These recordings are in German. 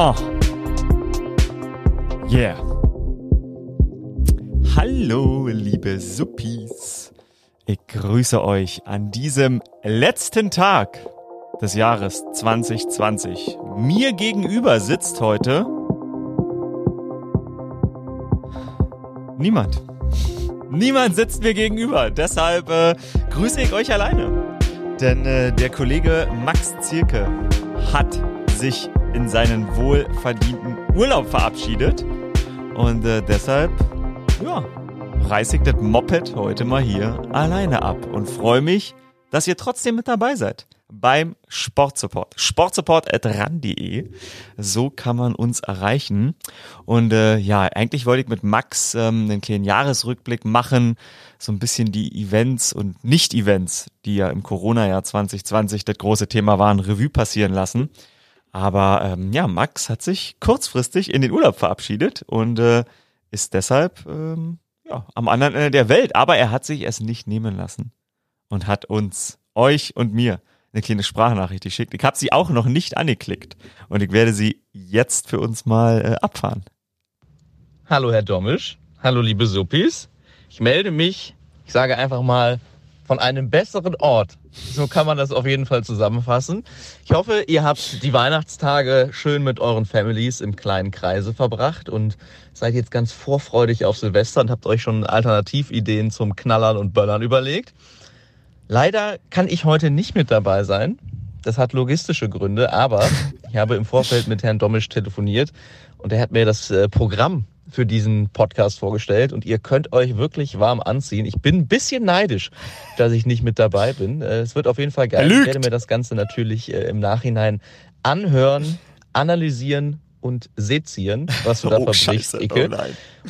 Oh. Yeah. Hallo, liebe Suppis. Ich grüße euch an diesem letzten Tag des Jahres 2020. Mir gegenüber sitzt heute niemand. Niemand sitzt mir gegenüber. Deshalb äh, grüße ich euch alleine. Denn äh, der Kollege Max Zierke hat sich in seinen wohlverdienten Urlaub verabschiedet. Und äh, deshalb, ja, reiße ich das Moped heute mal hier alleine ab und freue mich, dass ihr trotzdem mit dabei seid beim Sportsupport. Sportsupport.ran.de. So kann man uns erreichen. Und äh, ja, eigentlich wollte ich mit Max ähm, einen kleinen Jahresrückblick machen, so ein bisschen die Events und Nicht-Events, die ja im Corona-Jahr 2020 das große Thema waren, Revue passieren lassen. Aber ähm, ja, Max hat sich kurzfristig in den Urlaub verabschiedet und äh, ist deshalb ähm, ja, am anderen Ende der Welt. Aber er hat sich es nicht nehmen lassen und hat uns, euch und mir eine kleine Sprachnachricht geschickt. Ich habe sie auch noch nicht angeklickt und ich werde sie jetzt für uns mal äh, abfahren. Hallo Herr Domisch, hallo liebe Suppis. Ich melde mich, ich sage einfach mal, von einem besseren Ort. So kann man das auf jeden Fall zusammenfassen. Ich hoffe, ihr habt die Weihnachtstage schön mit euren Families im kleinen Kreise verbracht und seid jetzt ganz vorfreudig auf Silvester und habt euch schon Alternativideen zum Knallern und Böllern überlegt. Leider kann ich heute nicht mit dabei sein. Das hat logistische Gründe, aber ich habe im Vorfeld mit Herrn Domisch telefoniert und er hat mir das äh, Programm für diesen Podcast vorgestellt und ihr könnt euch wirklich warm anziehen. Ich bin ein bisschen neidisch, dass ich nicht mit dabei bin. Äh, es wird auf jeden Fall geil. Ich werde mir das Ganze natürlich äh, im Nachhinein anhören, analysieren und sezieren, was du da oh, verbrichst, Icke.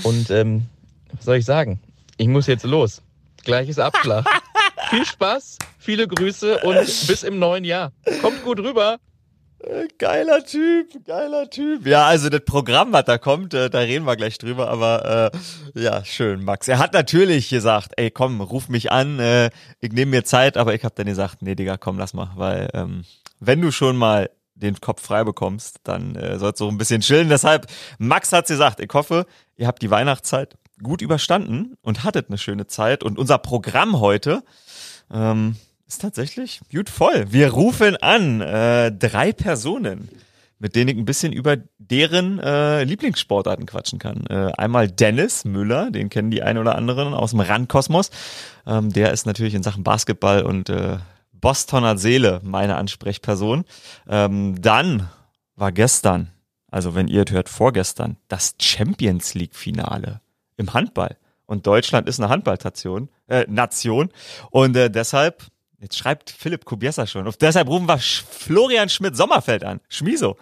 Oh und ähm, was soll ich sagen? Ich muss jetzt los. Gleich ist Abschlag. Viel Spaß, viele Grüße und bis im neuen Jahr. Kommt gut rüber. Äh, geiler Typ, geiler Typ. Ja, also das Programm, was da kommt, äh, da reden wir gleich drüber, aber äh, ja, schön, Max. Er hat natürlich gesagt, ey, komm, ruf mich an, äh, ich nehme mir Zeit, aber ich habe dann gesagt, nee, Digga, komm, lass mal, weil ähm, wenn du schon mal den Kopf frei bekommst, dann äh, sollst du ein bisschen chillen. Deshalb, Max hat's gesagt, ich hoffe, ihr habt die Weihnachtszeit gut überstanden und hattet eine schöne Zeit. Und unser Programm heute, ähm, ist tatsächlich gut voll. Wir rufen an äh, drei Personen, mit denen ich ein bisschen über deren äh, Lieblingssportarten quatschen kann. Äh, einmal Dennis Müller, den kennen die ein oder anderen aus dem Randkosmos. Ähm, der ist natürlich in Sachen Basketball und äh, Bostoner Seele meine Ansprechperson. Ähm, dann war gestern, also wenn ihr hört vorgestern, das Champions League Finale im Handball. Und Deutschland ist eine Handballnation, äh, Nation. Und äh, deshalb Jetzt schreibt Philipp Kubiesa schon. Und deshalb rufen wir Florian Schmidt-Sommerfeld an. Schmiso.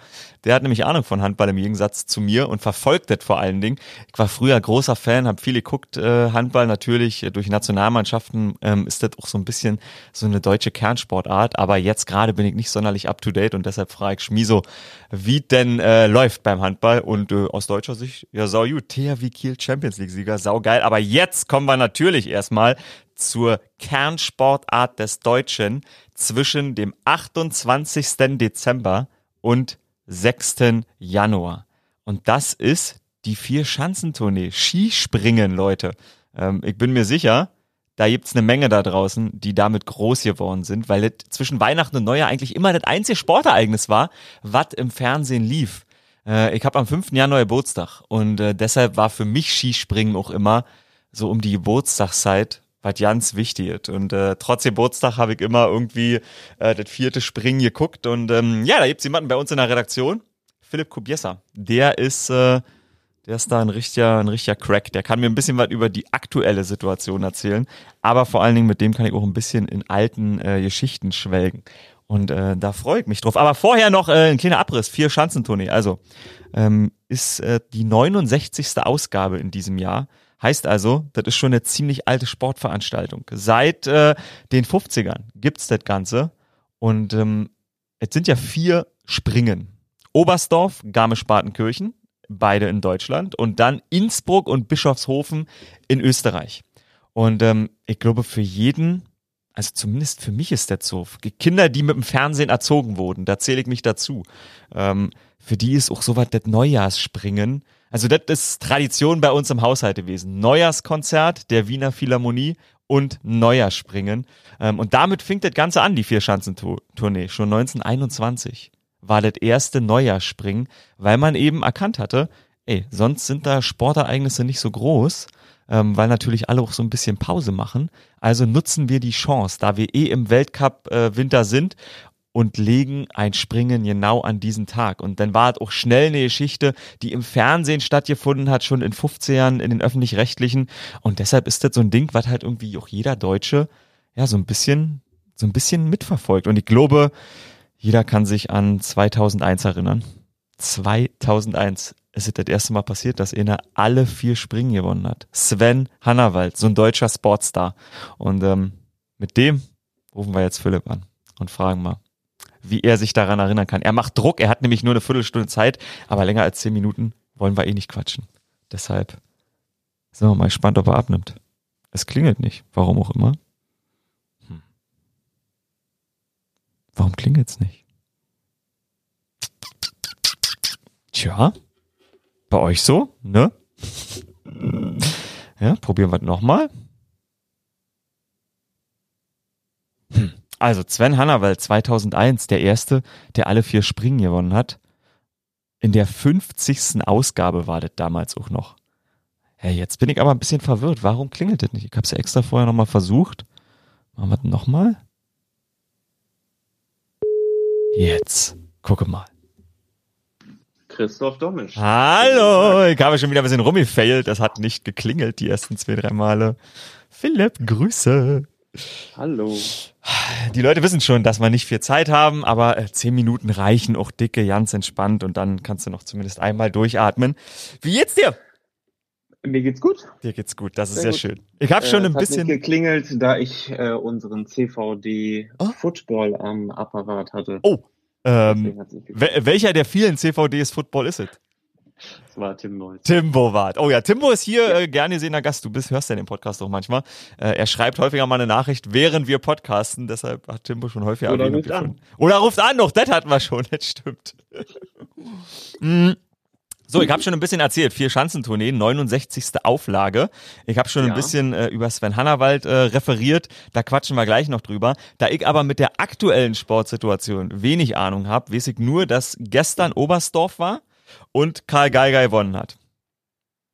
Der hat nämlich Ahnung von Handball im Gegensatz zu mir und verfolgt das vor allen Dingen. Ich war früher großer Fan, habe viele geguckt, äh, Handball natürlich durch Nationalmannschaften ähm, ist das auch so ein bisschen so eine deutsche Kernsportart. Aber jetzt gerade bin ich nicht sonderlich up to date und deshalb frage ich Schmiso, wie denn äh, läuft beim Handball. Und äh, aus deutscher Sicht, ja, sau gut. THW Kiel Champions League Sieger, sau geil. Aber jetzt kommen wir natürlich erstmal zur Kernsportart des Deutschen zwischen dem 28. Dezember und 6. Januar. Und das ist die Vier-Schanzentournee. Skispringen, Leute. Ähm, ich bin mir sicher, da gibt's eine Menge da draußen, die damit groß geworden sind, weil das zwischen Weihnachten und Neujahr eigentlich immer das einzige Sportereignis war, was im Fernsehen lief. Äh, ich habe am 5. Januar Geburtstag und äh, deshalb war für mich Skispringen auch immer so um die Geburtstagszeit was ganz wichtig ist. Und äh, trotz Geburtstag habe ich immer irgendwie äh, das vierte Springen geguckt. Und ähm, ja, da gibt's jemanden bei uns in der Redaktion, Philipp Kubiesa. Der ist, äh, der ist da ein richtiger, ein richtiger Crack. Der kann mir ein bisschen was über die aktuelle Situation erzählen. Aber vor allen Dingen mit dem kann ich auch ein bisschen in alten äh, Geschichten schwelgen. Und äh, da freue ich mich drauf. Aber vorher noch äh, ein kleiner Abriss, vier Schanzentournee. Also ähm, ist äh, die 69. Ausgabe in diesem Jahr. Heißt also, das ist schon eine ziemlich alte Sportveranstaltung. Seit äh, den 50ern gibt's das Ganze. Und ähm, es sind ja vier Springen. Oberstdorf, Garmisch-Partenkirchen, beide in Deutschland. Und dann Innsbruck und Bischofshofen in Österreich. Und ähm, ich glaube, für jeden also zumindest für mich ist das so. Kinder, die mit dem Fernsehen erzogen wurden, da zähle ich mich dazu. Ähm, für die ist auch sowas das Neujahrsspringen. Also das ist Tradition bei uns im Haushalt gewesen. Neujahrskonzert der Wiener Philharmonie und Neujahrsspringen. Ähm, und damit fing das Ganze an, die Vier-Schanzentournee. Schon 1921 war das erste Neujahrsspringen, weil man eben erkannt hatte, ey, sonst sind da Sportereignisse nicht so groß ähm, weil natürlich alle auch so ein bisschen Pause machen. Also nutzen wir die Chance, da wir eh im Weltcup äh, sind und legen ein Springen genau an diesen Tag. Und dann war es auch schnell eine Geschichte, die im Fernsehen stattgefunden hat, schon in 15 in den öffentlich-rechtlichen. Und deshalb ist das so ein Ding, was halt irgendwie auch jeder Deutsche ja so ein bisschen, so ein bisschen mitverfolgt. Und ich glaube, jeder kann sich an 2001 erinnern. 2001 es ist das erste Mal passiert, dass einer alle vier Springen gewonnen hat. Sven Hannawald, so ein deutscher Sportstar. Und ähm, mit dem rufen wir jetzt Philipp an und fragen mal, wie er sich daran erinnern kann. Er macht Druck, er hat nämlich nur eine Viertelstunde Zeit, aber länger als zehn Minuten wollen wir eh nicht quatschen. Deshalb sind wir mal gespannt, ob er abnimmt. Es klingelt nicht, warum auch immer. Hm. Warum klingelt's nicht? Tja, bei euch so, ne? Ja, probieren wir nochmal. Hm. Also Sven Hannawald 2001, der erste, der alle vier Springen gewonnen hat. In der 50. Ausgabe war das damals auch noch. Hey, jetzt bin ich aber ein bisschen verwirrt. Warum klingelt das nicht? Ich habe es ja extra vorher nochmal versucht. Machen wir das nochmal? Jetzt. Gucke mal. Christoph Domisch. Hallo, ich habe schon wieder ein bisschen rumgefailt. Das hat nicht geklingelt die ersten zwei, drei Male. Philipp, Grüße. Hallo. Die Leute wissen schon, dass wir nicht viel Zeit haben, aber äh, zehn Minuten reichen auch dicke, ganz entspannt und dann kannst du noch zumindest einmal durchatmen. Wie geht's dir? Mir geht's gut. Dir geht's gut, das ist sehr, sehr schön. Ich habe schon äh, ein hat bisschen nicht geklingelt, da ich äh, unseren CVD Oh. Football am Apparat hatte. Oh, ähm, welcher der vielen CVDs Football ist es? Das war Tim Neuss. Timbo wart. Oh ja, Timbo ist hier äh, gerne gesehener Gast. Du bist, hörst ja den Podcast auch manchmal. Äh, er schreibt häufiger mal eine Nachricht, während wir podcasten. Deshalb hat Timbo schon häufiger Oder ruft an. Oder ruft an, noch das hatten wir schon, das stimmt. Mm. So, ich habe schon ein bisschen erzählt. Vier Schanzentournee, 69. Auflage. Ich habe schon ein Ja. bisschen äh, über Sven Hannawald äh, referiert. Da quatschen wir gleich noch drüber. Da ich aber mit der aktuellen Sportsituation wenig Ahnung habe, weiß ich nur, dass gestern Oberstdorf war und Karl Geiger gewonnen hat.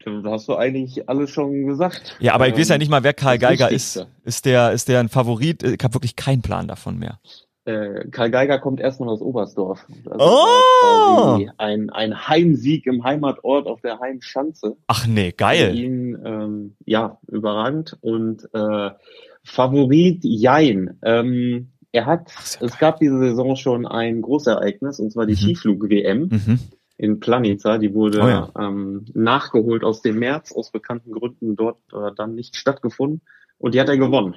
Da hast du eigentlich alles schon gesagt. Ja, aber ich Ähm, weiß ja nicht mal, wer Karl Geiger ist. Wichtigste. Ist der, ist der ein Favorit? Ich habe wirklich keinen Plan davon mehr. Äh, Karl Geiger kommt erstmal aus Oberstdorf. Also Oh! Ein, ein Heimsieg im Heimatort auf der Heimschanze. Ach nee, geil. ihn, ähm, ja, überragend. Und äh, Favorit Jein. Ähm, er hat, ja es gab diese Saison schon ein Großereignis, und zwar die Mhm. Skiflug-WM Mhm. In Planica. Die wurde Oh ja. ähm, nachgeholt aus dem März, aus bekannten Gründen dort äh, dann nicht stattgefunden. Und die hat er gewonnen.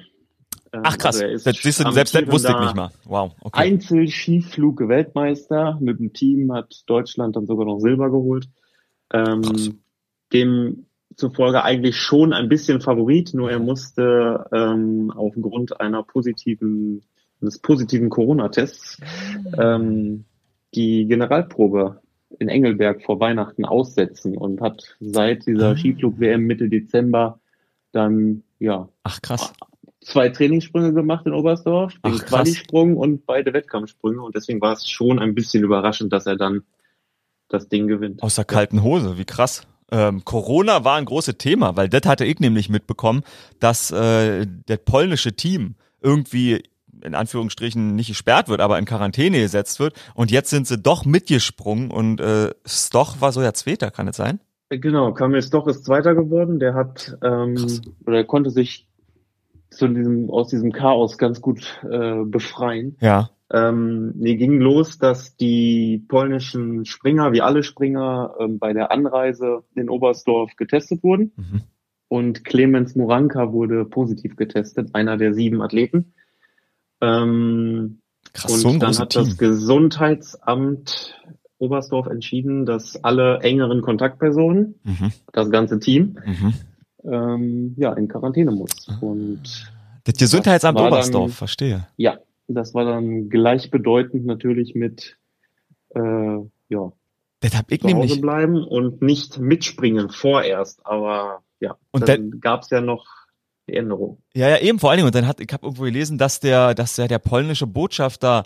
Ähm, Ach krass. also ist das, siehst du, selbst das wusste ich nicht mal. Wow, okay. Einzelskiflug-Weltmeister. Mit dem Team hat Deutschland dann sogar noch Silber geholt. Krass. Ähm, dem zufolge eigentlich schon ein bisschen Favorit, nur er musste ähm, aufgrund einer positiven, eines positiven Corona-Tests ähm, die Generalprobe in Engelberg vor Weihnachten aussetzen und hat seit dieser Ah. Skiflug-WM Mitte Dezember dann ja Ach krass. zwei Trainingssprünge gemacht in Oberstdorf, den Ach, krass. Qualisprung und beide Wettkampfsprünge und deswegen war es schon ein bisschen überraschend, dass er dann das Ding gewinnt. Aus der kalten Hose, wie krass. Ähm, Corona war ein großes Thema, weil das hatte ich nämlich mitbekommen, dass äh, das polnische Team irgendwie in Anführungsstrichen nicht gesperrt wird, aber in Quarantäne gesetzt wird. Und jetzt sind sie doch mitgesprungen und äh, Stoch war so ja Zweiter, kann es sein? Genau, Kamil Stoch ist Zweiter geworden. Der hat ähm, Krass. oder er konnte sich zu diesem aus diesem Chaos ganz gut äh, befreien. Ja. Ähm, mir ging los, dass die polnischen Springer, wie alle Springer, ähm, bei der Anreise in Oberstdorf getestet wurden. Mhm. Und Clemens Moranka wurde positiv getestet, einer der sieben Athleten. Ähm, Krass, und so ein dann hat das Team. Gesundheitsamt Oberstdorf entschieden, dass alle engeren Kontaktpersonen, Mhm. das ganze Team, Mhm. ähm, ja, in Quarantäne muss. Ah. Und Das Gesundheitsamt Das Oberstdorf, dann- verstehe. Ja, das war dann gleichbedeutend natürlich mit äh, ja, Das hab ich zu Hause nämlich. bleiben und nicht mitspringen vorerst. Aber ja, Und dann gab's ja noch die Änderung. Ja, ja, eben vor allen Dingen. Und dann hat, ich habe irgendwo gelesen, dass der, dass der, der polnische Botschafter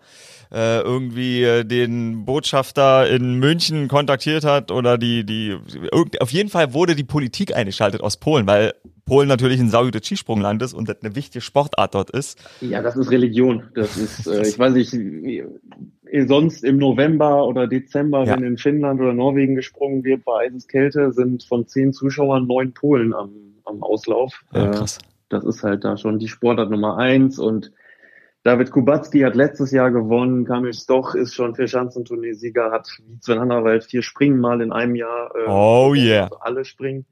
äh, irgendwie äh, den Botschafter in München kontaktiert hat oder die, die, irgend, auf jeden Fall wurde die Politik eingeschaltet aus Polen, weil Polen natürlich ein saugutes Skisprungland ist und das eine wichtige Sportart dort ist. Ja, das ist Religion. Das ist, äh, ich weiß nicht, wie- sonst im November oder Dezember, Ja. wenn in Finnland oder Norwegen gesprungen wird bei Eiseskälte, sind von zehn Zuschauern neun Polen am, am Auslauf. Ja, Äh, krass. Das ist halt da schon die Sportart Nummer eins und David Kubacki hat letztes Jahr gewonnen, Kamil Stoch ist schon vier Schanzenturniersieger, hat wie Sven Hannawald vier Springen mal in einem Jahr. Äh, Oh yeah. also alle springen.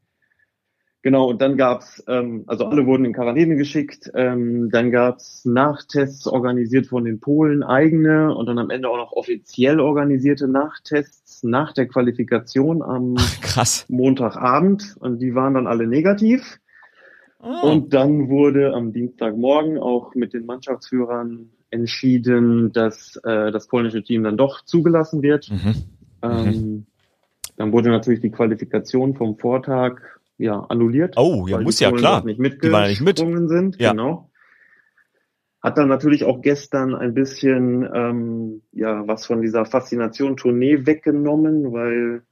Genau, und dann gab's, ähm, also alle wurden in Quarantäne geschickt, ähm, dann gab's Nachtests organisiert von den Polen, eigene und dann am Ende auch noch offiziell organisierte Nachtests nach der Qualifikation am Krass. Montagabend und die waren dann alle negativ. Oh. Und dann wurde am Dienstagmorgen auch mit den Mannschaftsführern entschieden, dass äh, das polnische Team dann doch zugelassen wird. Mhm. Ähm, dann wurde natürlich die Qualifikation vom Vortag ja annulliert. Oh, ja, weil muss die ja Polen klar. Nicht Die waren ja nicht mit. sind, Ja. genau. Hat dann natürlich auch gestern ein bisschen ähm, ja was von dieser Faszination Tournee weggenommen, weil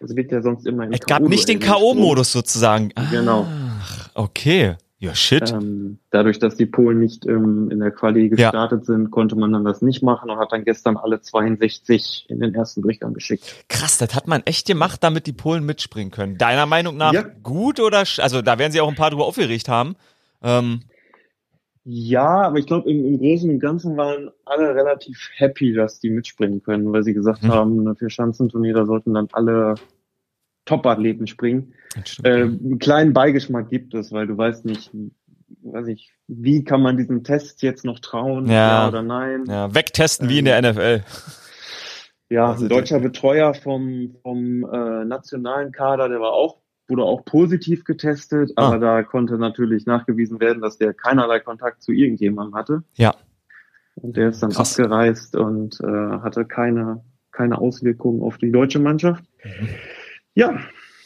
es wird ja sonst immer im Es gab nicht den K.O.-Modus sozusagen. Genau. Ach, okay. Ja, shit. Ähm, dadurch, dass die Polen nicht ähm, in der Quali gestartet sind, konnte man dann das nicht machen und hat dann gestern alle 62 in den ersten Durchgang geschickt. Krass, das hat man echt gemacht, damit die Polen mitspringen können. Deiner Meinung nach Ja. gut oder, sch- also da werden sie auch ein paar drüber aufgeregt haben. Ähm, Ja, aber ich glaube, im, im Großen und Ganzen waren alle relativ happy, dass die mitspringen können, weil sie gesagt Hm. haben, ne, für Schanzenturnier, da sollten dann alle Top-Athleten springen. Äh, einen kleinen Beigeschmack gibt es, weil du weißt nicht, weiß ich, wie kann man diesem Test jetzt noch trauen, Ja. ja, oder nein. ja, wegtesten wie in der NFL. Ja, Also ein deutscher Betreuer vom, vom äh, nationalen Kader, der war auch, wurde auch positiv getestet, Ah. aber da konnte natürlich nachgewiesen werden, dass der keinerlei Kontakt zu irgendjemandem hatte. Ja. Und der ist dann Krass. abgereist und äh, hatte keine, keine Auswirkungen auf die deutsche Mannschaft. Mhm. Ja,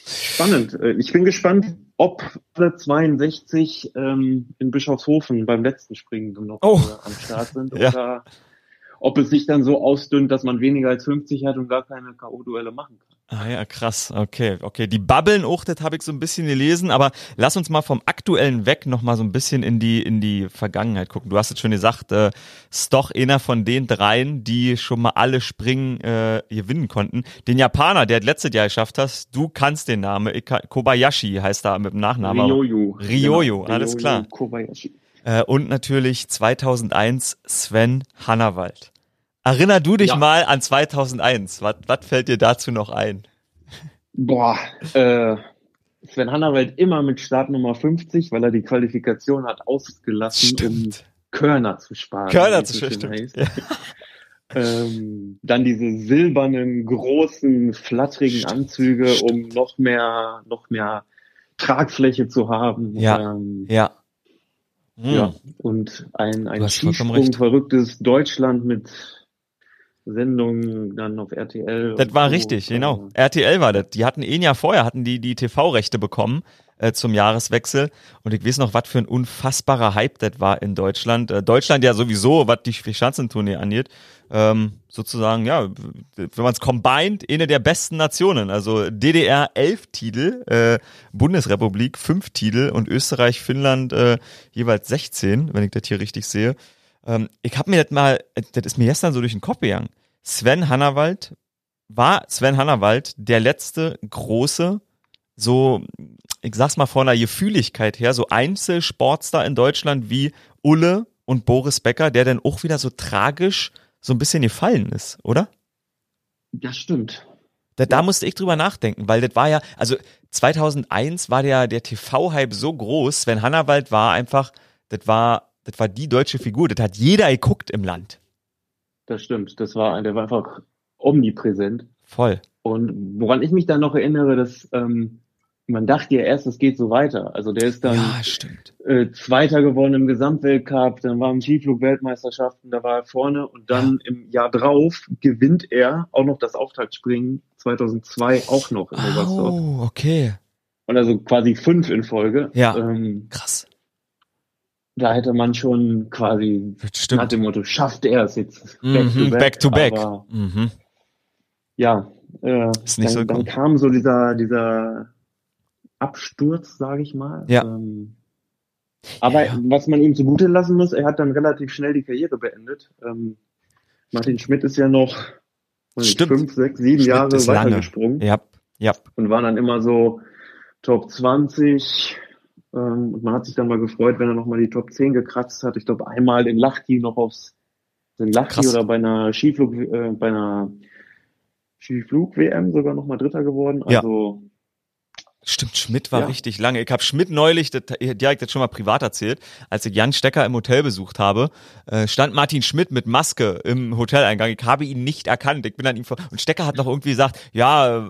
spannend. Äh, Ich bin gespannt, ob alle 62 ähm, in Bischofshofen beim letzten Springen noch Oh. äh, am Start sind Ja. oder ob es sich dann so ausdünnt, dass man weniger als 50 hat und gar keine K.O.-Duelle machen kann. Ah ja, krass. Okay, okay. Die Babbeln auch, das habe ich so ein bisschen gelesen, aber lass uns mal vom Aktuellen weg noch mal so ein bisschen in die in die Vergangenheit gucken. Du hast es schon gesagt, äh, ist doch einer von den dreien, die schon mal alle Springen äh, gewinnen konnten. Den Japaner, der das letztes Jahr geschafft hast, du kannst den Namen. Kobayashi heißt er mit dem Nachnamen. Ryoyo. Ryoyo, Genau, alles klar. Kobayashi. Äh, und natürlich 2001 Sven Hannawald. Erinner du dich Ja. mal an 2001. Was was fällt dir dazu noch ein? Boah, äh, Sven Hannawald immer mit Startnummer 50, weil er die Qualifikation hat ausgelassen, um Körner zu sparen. Körner zu stimmt. heißt. Ja. Ähm, dann diese silbernen, großen, flatterigen Stimmt, Anzüge, stimmt. um noch mehr, noch mehr Tragfläche zu haben. Ja. Ähm, Ja. Hm. ja. Und ein, ein Skisprung verrücktes Deutschland mit Sendungen dann auf RTL. Das war so. richtig, genau. RTL war das. Die hatten ein Jahr vorher, hatten die die TV-Rechte bekommen äh, zum Jahreswechsel. Und ich weiß noch, was für ein unfassbarer Hype das war in Deutschland. Äh, Deutschland ja sowieso, was die Schanzentournee angeht, ähm, sozusagen, ja, wenn man es combined, eine der besten Nationen. Also DDR elf Titel, äh, Bundesrepublik fünf Titel und Österreich, Finnland äh, jeweils 16, wenn ich das hier richtig sehe. Ähm, ich habe mir das mal, das ist mir gestern so durch den Kopf gegangen. Sven Hannawald war Sven Hannawald der letzte große, so, ich sag's mal von der Gefühligkeit her, so Einzelsportstar in Deutschland wie Ulle und Boris Becker, der dann auch wieder so tragisch so ein bisschen gefallen ist, oder? Das stimmt. Da, da musste ich drüber nachdenken, weil das war ja, also 2001 war der, der TV-Hype so groß, Sven Hannawald war einfach, das war, das war die deutsche Figur, das hat jeder geguckt im Land. Das stimmt. Das war, der war einfach omnipräsent. Voll. Und woran ich mich dann noch erinnere, dass ähm, man dachte ja erst, es geht so weiter. Also der ist dann Ja, äh, Zweiter geworden im Gesamtweltcup, dann war im Skiflug-Weltmeisterschaften, da war er vorne und dann im Jahr drauf gewinnt er auch noch das Auftaktspringen 2002 auch noch in Oberstdorf. Oh, okay. Und also quasi fünf in Folge. Ja. Ähm, Krass. Da hätte man schon quasi nach Stimmt. dem Motto, schafft er es jetzt Mhm, back to back. Aber Mhm. ja, äh, Ist nicht dann, so dann kam so dieser, dieser Absturz, sage ich mal. Ja. Ähm, aber Ja. was man ihm zugute lassen muss, er hat dann relativ schnell die Karriere beendet. Ähm, Martin Schmidt ist ja noch Stimmt. fünf, sechs, sieben Schmidt Jahre weitergesprungen Ja, ja. und war dann immer so Top 20. Ähm, und man hat sich dann mal gefreut, wenn er nochmal die Top 10 gekratzt hat. Ich glaube, einmal in Lachti noch aufs in Lachti Krass. oder bei einer Skiflug, äh, bei einer Skiflug-WM sogar nochmal Dritter geworden. Also Stimmt, Schmidt war Ja. richtig lange. Ich habe Schmidt neulich, das direkt jetzt schon mal privat erzählt, als ich Jan Stecker im Hotel besucht habe, äh, stand Martin Schmidt mit Maske im Hoteleingang. Ich habe ihn nicht erkannt. Ich bin an ihm vor und Stecker hat noch irgendwie gesagt, ja,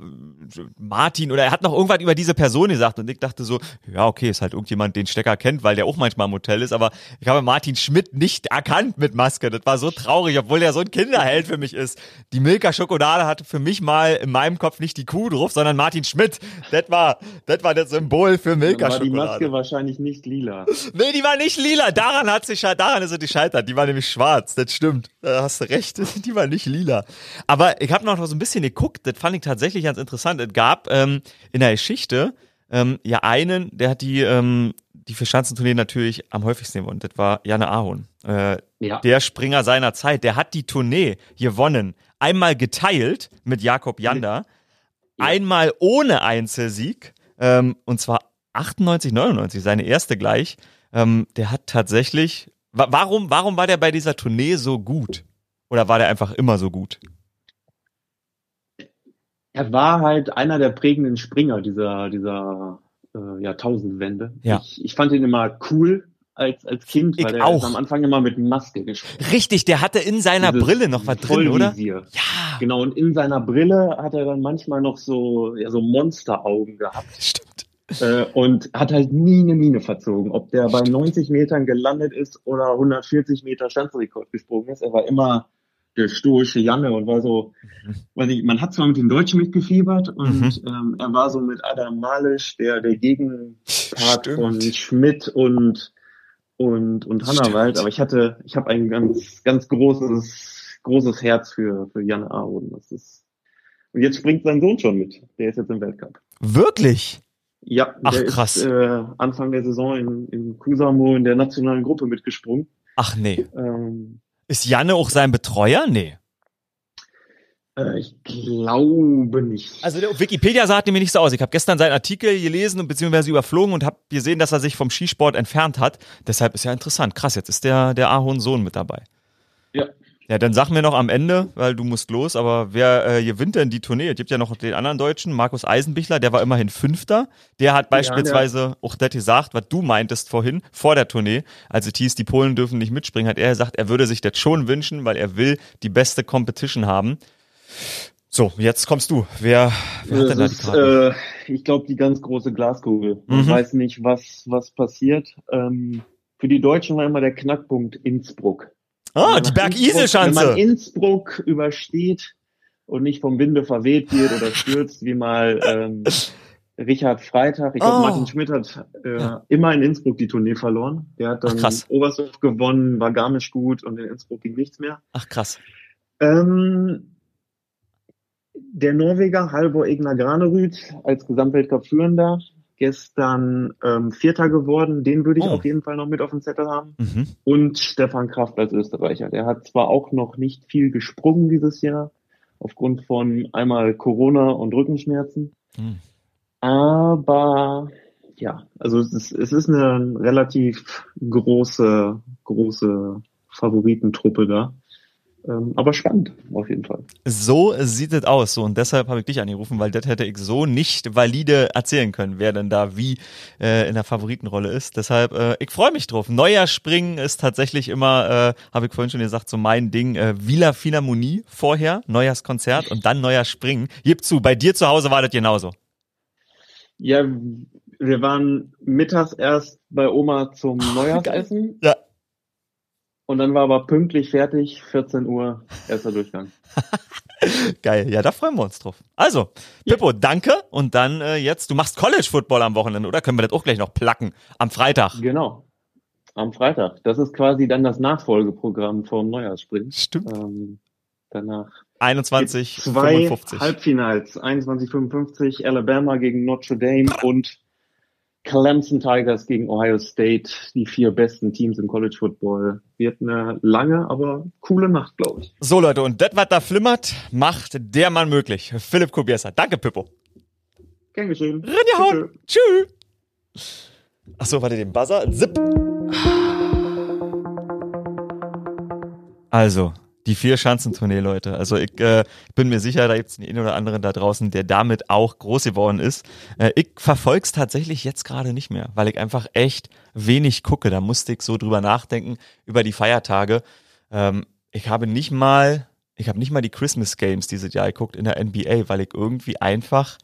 Martin oder er hat noch irgendwas über diese Person gesagt und ich dachte so, ja, okay, ist halt irgendjemand, den Stecker kennt, weil der auch manchmal im Hotel ist, aber ich habe Martin Schmidt nicht erkannt mit Maske. Das war so traurig, obwohl der so ein Kinderheld für mich ist. Die Milka Schokolade hatte für mich mal in meinem Kopf nicht die Kuh drauf, sondern Martin Schmidt. Das war, das war das Symbol für dann Milka war die Maske wahrscheinlich nicht lila. Nee, die war nicht lila. Daran hat sich, daran ist sie gescheitert. Die war nämlich schwarz. Das stimmt. Da hast du recht. Die war nicht lila. Aber ich habe noch so ein bisschen geguckt. Das fand ich tatsächlich ganz interessant. Es gab ähm, in der Geschichte ähm, ja einen, der hat die ähm, die für Schanzentournee natürlich am häufigsten gewonnen. Das war Janne Ahon. Äh, Ja. der Springer seiner Zeit. Der hat die Tournee gewonnen. Einmal geteilt mit Jakob Janda. Ja. Einmal ohne Einzelsieg. Ähm, und zwar 98, 99, seine erste gleich. Ähm, der hat tatsächlich. Wa warum, warum war der bei dieser Tournee so gut? Oder war der einfach immer so gut? Er war halt einer der prägenden Springer dieser, dieser äh, Jahrtausendwende. Ja. Ich, ich fand ihn immer cool als, als Kind, Ich weil er auch. am Anfang immer mit Maske gesprochen. Richtig, der hatte in seiner Dieses Brille noch was drin, oder? Ja, Genau, und in seiner Brille hat er dann manchmal noch so, ja, so Monsteraugen gehabt. stimmt. äh, und hat halt nie eine Mine verzogen. Ob der bei 90 Metern gelandet ist oder 140 Meter Standrekord gesprungen ist, er war immer der stoische Janne und war so, Mhm. weiß ich, man hat zwar mit den Deutschen mitgefiebert und ähm, er war so mit Adam Malisch, der, der Gegenpart Stimmt. von Schmidt und und und Hannawald, aber ich hatte, ich habe ein ganz ganz großes großes Herz für für Janne Aron. Das ist und jetzt springt sein Sohn schon mit. Der ist jetzt im Weltcup. Wirklich? Ja, Ach, der krass. ist äh, Anfang der Saison in, in Kusamo in der nationalen Gruppe mitgesprungen. Ach nee. Ähm, Ist Janne auch sein Betreuer? Nee. Äh, ich glaube nicht. Also Wikipedia sah es nämlich nicht so aus. Ich habe gestern seinen Artikel gelesen und beziehungsweise überflogen und habe gesehen, dass er sich vom Skisport entfernt hat. Deshalb ist ja interessant. Krass, jetzt ist der, der Ahorn Sohn mit dabei. Ja. Ja, dann sag mir noch am Ende, weil du musst los, aber wer äh, gewinnt denn die Tournee? Es gibt ja noch den anderen Deutschen, Markus Eisenbichler, der war immerhin Fünfter. Der hat beispielsweise auch das gesagt, was du meintest vorhin, vor der Tournee, als es hieß, die Polen dürfen nicht mitspringen, hat er gesagt, er würde sich das schon wünschen, weil er will die beste Competition haben. So, jetzt kommst du. Wer, wer hat denn da das die ist, Karte? äh, ich glaube, die ganz große Glaskugel. Man Mhm. weiß nicht, was, was passiert. Ähm, für die Deutschen war immer der Knackpunkt Innsbruck. ah, die Innsbruck- Wenn man Bergiselschanze. Innsbruck übersteht und nicht vom Winde verweht wird oder stürzt, wie mal ähm, Richard Freitag. Ich glaube, Oh. Martin Schmidt hat äh, Ja. immer in Innsbruck die Tournee verloren. Der hat Ach, dann krass. Oberstdorf gewonnen, war Garmisch gut und in Innsbruck ging nichts mehr. Ach krass. Ähm, der Norweger Halvor Egner Granerüth als Gesamtweltcup-Führender gestern ähm, Vierter geworden. Den würde ich Oh. auf jeden Fall noch mit auf dem Zettel haben. Mhm. Und Stefan Kraft als Österreicher. Der hat zwar auch noch nicht viel gesprungen dieses Jahr, aufgrund von einmal Corona und Rückenschmerzen. Mhm. Aber ja, also es ist, es ist eine relativ große, große Favoritentruppe da. Ähm, aber spannend, auf jeden Fall. So sieht es aus. So, und deshalb habe ich dich angerufen, weil das hätte ich so nicht valide erzählen können, wer denn da wie äh, in der Favoritenrolle ist. Deshalb, äh, ich freue mich drauf. Neuer Springen ist tatsächlich immer, äh, habe ich vorhin schon gesagt, so mein Ding. Äh, Villa Philharmonie vorher, Neujahrskonzert und dann neuer Springen. Gib zu, bei dir zu Hause war das genauso. Ja, wir waren mittags erst bei Oma zum Neujahrsessen. Ja. Und dann war aber pünktlich fertig, 14 Uhr, erster Durchgang. Geil, ja, da freuen wir uns drauf. Also, Pippo, danke. Und dann äh, jetzt, du machst College Football am Wochenende, oder? Können wir das auch gleich noch placken? Am Freitag. Genau. Am Freitag. Das ist quasi dann das Nachfolgeprogramm vom Neujahrssprint. Stimmt. Ähm, danach 21, zwei 55. Halbfinals. 21:55 Alabama gegen Notre Dame und Clemson Tigers gegen Ohio State. Die vier besten Teams im College Football. Wird eine lange, aber coole Nacht, glaube ich. So, Leute, und das, was da flimmert, macht der Mann möglich. Philipp Kubierser. Danke, Pippo. Gern geschehen. Rinjahauen. Tschüss. Achso, warte, den Buzzer. Zip. Also, die vier Schanzentournee, Leute. Also ich äh, bin mir sicher, da gibt's den einen oder anderen da draußen, der damit auch groß geworden ist. Äh, ich verfolg's tatsächlich jetzt gerade nicht mehr, weil ich einfach echt wenig gucke. Da musste ich so drüber nachdenken über die Feiertage. Ähm, ich habe nicht mal, ich habe nicht mal die Christmas Games dieses Jahr geguckt in der NBA, weil ich irgendwie einfach,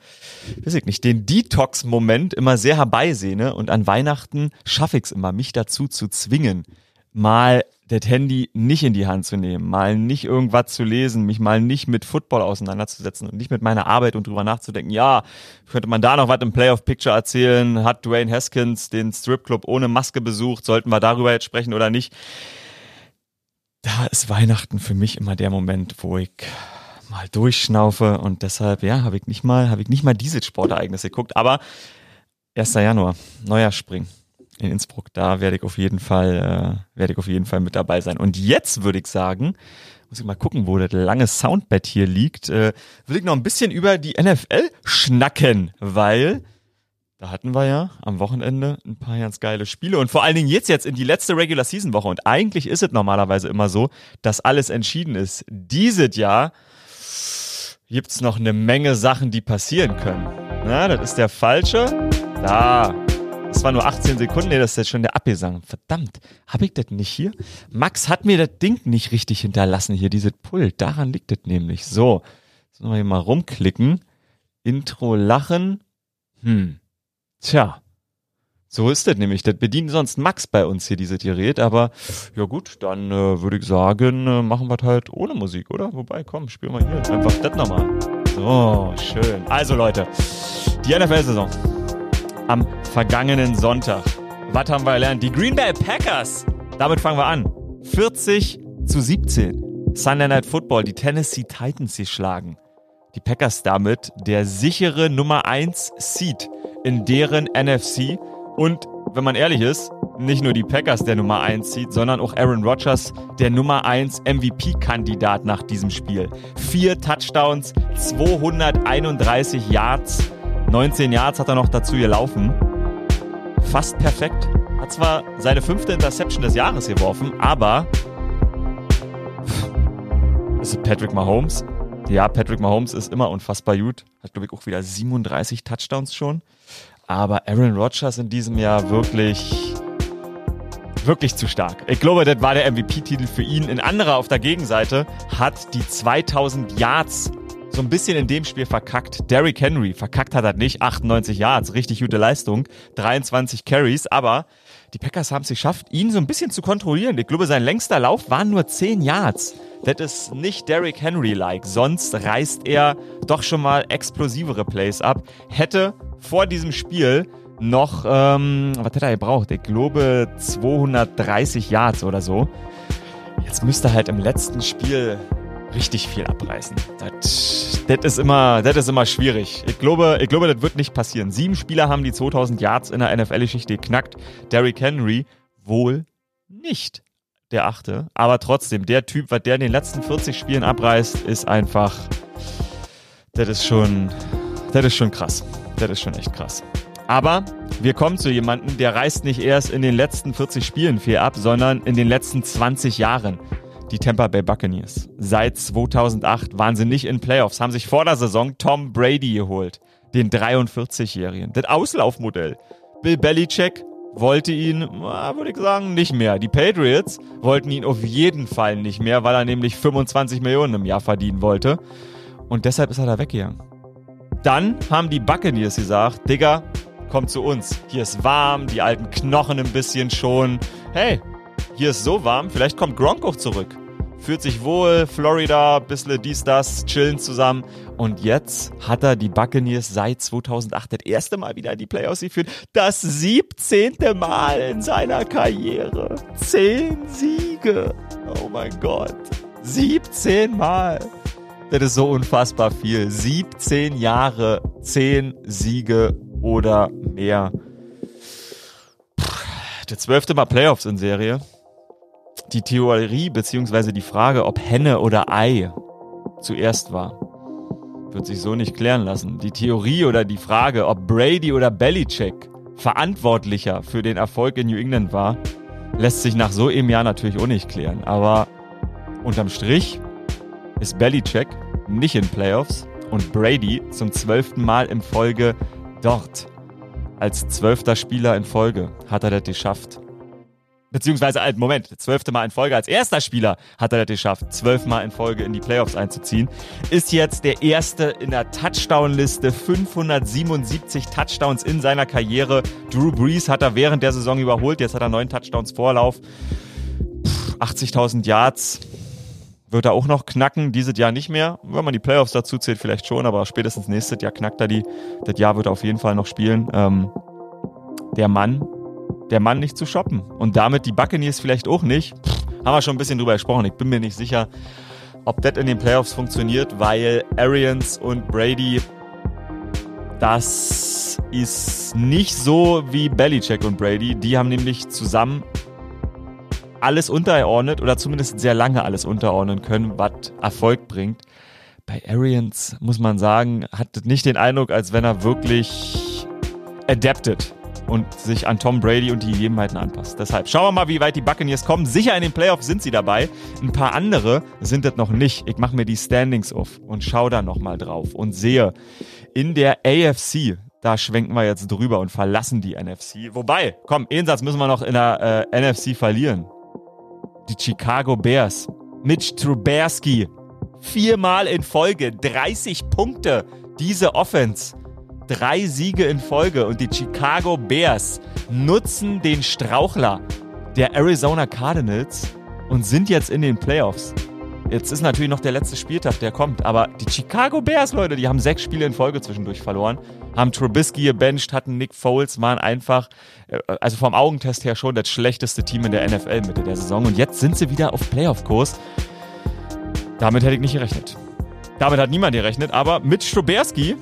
weiß ich nicht, den Detox-Moment immer sehr herbeisehne und an Weihnachten schaffe ich es immer, mich dazu zu zwingen, mal das Handy nicht in die Hand zu nehmen, mal nicht irgendwas zu lesen, mich mal nicht mit Football auseinanderzusetzen und nicht mit meiner Arbeit und drüber nachzudenken, ja, könnte man da noch was im Playoff Picture erzählen, hat Dwayne Haskins den Stripclub ohne Maske besucht, sollten wir darüber jetzt sprechen oder nicht? Da ist Weihnachten für mich immer der Moment, wo ich mal durchschnaufe und deshalb, ja, habe ich nicht mal, habe ich nicht mal diese Sportereignisse geguckt, aber 1. Januar, Neujahrspring in Innsbruck. Da werde ich auf jeden Fall, äh, werde ich auf jeden Fall mit dabei sein. Und jetzt würde ich sagen, muss ich mal gucken, wo das lange Soundbett hier liegt, äh, will ich noch ein bisschen über die NFL schnacken, weil da hatten wir ja am Wochenende ein paar ganz geile Spiele und vor allen Dingen jetzt jetzt in die letzte Regular Season Woche und eigentlich ist es normalerweise immer so, dass alles entschieden ist. Dieses Jahr gibt's noch eine Menge Sachen, die passieren können. Na, das ist der falsche. Da, das war nur 18 Sekunden, nee, das ist jetzt schon der Abgesang. Verdammt, hab ich das nicht hier? Max hat mir das Ding nicht richtig hinterlassen hier, dieses Pult. Daran liegt das nämlich. So, jetzt müssen wir hier mal rumklicken. Intro lachen. Hm. Tja. So ist das nämlich. Das bedient sonst Max bei uns hier, dieses Gerät. Aber ja gut, dann äh, würde ich sagen, äh, machen wir halt ohne Musik, oder? Wobei, komm, spielen wir hier einfach das nochmal. So, schön. Also Leute, die NFL-Saison am vergangenen Sonntag. Was haben wir gelernt? Die Green Bay Packers. Damit fangen wir an. 40 zu 17. Sunday Night Football, die Tennessee Titans hier schlagen. Die Packers damit der sichere Nummer 1 Seed in deren NFC. Und wenn man ehrlich ist, nicht nur die Packers der Nummer 1 Seed, sondern auch Aaron Rodgers der Nummer 1 MVP-Kandidat nach diesem Spiel. Vier Touchdowns, 231 Yards 19 Yards hat er noch dazu gelaufen. Fast perfekt. Hat zwar seine fünfte Interception des Jahres geworfen, aber ist es Patrick Mahomes? Ja, Patrick Mahomes ist immer unfassbar gut. Hat, glaube ich, auch wieder 37 Touchdowns schon. Aber Aaron Rodgers in diesem Jahr wirklich, wirklich zu stark. Ich glaube, das war der MVP-Titel für ihn. Ein anderer auf der Gegenseite hat die 2000 Yards so ein bisschen in dem Spiel verkackt. Derrick Henry, verkackt hat er nicht, 98 Yards, richtig gute Leistung, 23 Carries, aber die Packers haben es geschafft, ihn so ein bisschen zu kontrollieren. Ich glaube, sein längster Lauf waren nur 10 Yards. Das ist nicht Derrick Henry-like, sonst reißt er doch schon mal explosivere Plays ab. Hätte vor diesem Spiel noch, ähm, was hätte er gebraucht? Ich glaube 230 Yards oder so. Jetzt müsste halt im letzten Spiel richtig viel abreißen. Das, das, ist immer, das ist immer schwierig. Ich glaube, ich glaube, das wird nicht passieren. Sieben Spieler haben die 2000 Yards in der NFL-Geschichte geknackt. Derrick Henry wohl nicht der achte. Aber trotzdem, der Typ, was der in den letzten 40 Spielen abreißt, ist einfach, das ist schon, das ist schon krass. Das ist schon echt krass. Aber wir kommen zu jemandem, der reißt nicht erst in den letzten 40 Spielen viel ab, sondern in den letzten 20 Jahren die Tampa Bay Buccaneers. Seit 2008 waren sie nicht in Playoffs, haben sich vor der Saison Tom Brady geholt, den 43-Jährigen. Das Auslaufmodell. Bill Belichick wollte ihn, würde ich sagen, nicht mehr. Die Patriots wollten ihn auf jeden Fall nicht mehr, weil er nämlich 25 Millionen im Jahr verdienen wollte. Und deshalb ist er da weggegangen. Dann haben die Buccaneers gesagt, Digga, komm zu uns. Hier ist warm, die alten Knochen ein bisschen schon. Hey, hier ist so warm, vielleicht kommt Gronk auch zurück. Fühlt sich wohl, Florida, bisschen dies, das, chillen zusammen. Und jetzt hat er die Buccaneers seit 2008 das erste Mal wieder in die Playoffs geführt. Das 17. Mal in seiner Karriere. Zehn Siege. Oh mein Gott. 17 Mal. Das ist so unfassbar viel. 17 Jahre, 10 Siege oder mehr. Der zwölfte Mal Playoffs in Serie. Die Theorie beziehungsweise die Frage, ob Henne oder Ei zuerst war, wird sich so nicht klären lassen. Die Theorie oder die Frage, ob Brady oder Belichick verantwortlicher für den Erfolg in New England war, lässt sich nach so einem Jahr natürlich auch nicht klären. Aber unterm Strich ist Belichick nicht in Playoffs und Brady zum zwölften Mal in Folge dort. Als zwölfter Spieler in Folge hat er das geschafft. Beziehungsweise, halt, Moment, zwölfte Mal in Folge als erster Spieler hat er das geschafft, zwölfmal in Folge in die Playoffs einzuziehen. Ist jetzt der erste in der Touchdown-Liste, 577 Touchdowns in seiner Karriere. Drew Brees hat er während der Saison überholt, jetzt hat er neun Touchdowns Vorlauf. 80.000 Yards, wird er auch noch knacken, dieses Jahr nicht mehr. Wenn man die Playoffs dazu zählt, vielleicht schon, aber spätestens nächstes Jahr knackt er die. Das Jahr wird er auf jeden Fall noch spielen. Ähm, der Mann, der Mann nicht zu shoppen. Und damit die Buccaneers vielleicht auch nicht. Pff, haben wir schon ein bisschen drüber gesprochen. Ich bin mir nicht sicher, ob das in den Playoffs funktioniert, weil Arians und Brady, das ist nicht so wie Belichick und Brady. Die haben nämlich zusammen alles unterordnet oder zumindest sehr lange alles unterordnen können, was Erfolg bringt. Bei Arians muss man sagen, hat nicht den Eindruck, als wenn er wirklich adapted und sich an Tom Brady und die Gegebenheiten anpasst. Deshalb schauen wir mal, wie weit die Buccaneers kommen. Sicher in den Playoffs sind sie dabei. Ein paar andere sind das noch nicht. Ich mache mir die Standings auf und schaue da nochmal drauf und sehe in der AFC, da schwenken wir jetzt drüber und verlassen die NFC. Wobei, komm, einen Satz müssen wir noch in der äh, NFC verlieren die Chicago Bears. Mitch Trubisky. Viermal in Folge, 30 Punkte. Diese Offense. Drei Siege in Folge und die Chicago Bears nutzen den Strauchler der Arizona Cardinals und sind jetzt in den Playoffs. Jetzt ist natürlich noch der letzte Spieltag, der kommt. Aber die Chicago Bears, Leute, die haben sechs Spiele in Folge zwischendurch verloren. Haben Trubisky gebencht, hatten Nick Foles, waren einfach, äh, also vom Augentest her schon das schlechteste Team in der NFL Mitte der Saison. Und jetzt sind sie wieder auf Playoff-Kurs. Damit hätte ich nicht gerechnet. Damit hat niemand gerechnet, aber mit Stroberski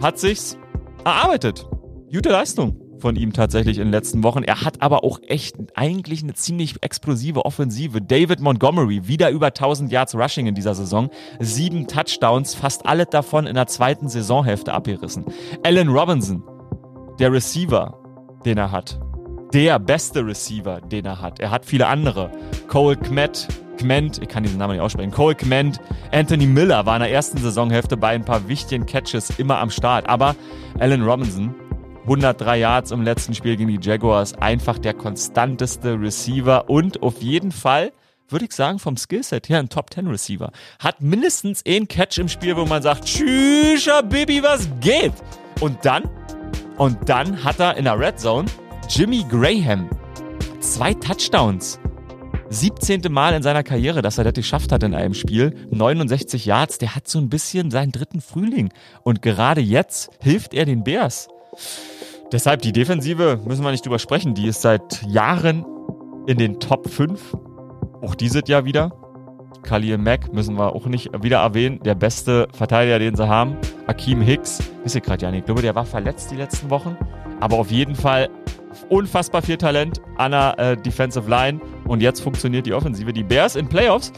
hat sich's erarbeitet. Gute Leistung von ihm tatsächlich in den letzten Wochen. Er hat aber auch echt eigentlich eine ziemlich explosive Offensive. David Montgomery, wieder über 1000 Yards Rushing in dieser Saison. Sieben Touchdowns, fast alle davon in der zweiten Saisonhälfte abgerissen. Allen Robinson, der Receiver, den er hat. Der beste Receiver, den er hat. Er hat viele andere. Cole Kmet, Kment, ich kann diesen Namen nicht aussprechen. Cole Kment, Anthony Miller war in der ersten Saisonhälfte bei ein paar wichtigen Catches immer am Start. Aber Allen Robinson 103 Yards im letzten Spiel gegen die Jaguars. Einfach der konstanteste Receiver und auf jeden Fall, würde ich sagen, vom Skillset her ein Top 10 Receiver. Hat mindestens einen Catch im Spiel, wo man sagt, tschüss, Baby, was geht? Und dann, und dann hat er in der Red Zone Jimmy Graham. Zwei Touchdowns. 17. Mal in seiner Karriere, dass er das geschafft hat in einem Spiel. 69 Yards, der hat so ein bisschen seinen dritten Frühling. Und gerade jetzt hilft er den Bears. Deshalb die Defensive, müssen wir nicht drüber sprechen, die ist seit Jahren in den Top 5. Auch dieses Jahr wieder. Khalil Mack müssen wir auch nicht wieder erwähnen. Der beste Verteidiger, den sie haben. Akeem Hicks. Wisst ihr gerade ja nicht. Ich glaube, der war verletzt die letzten Wochen. Aber auf jeden Fall unfassbar viel Talent an der äh, Defensive Line. Und jetzt funktioniert die Offensive. Die Bears in Playoffs.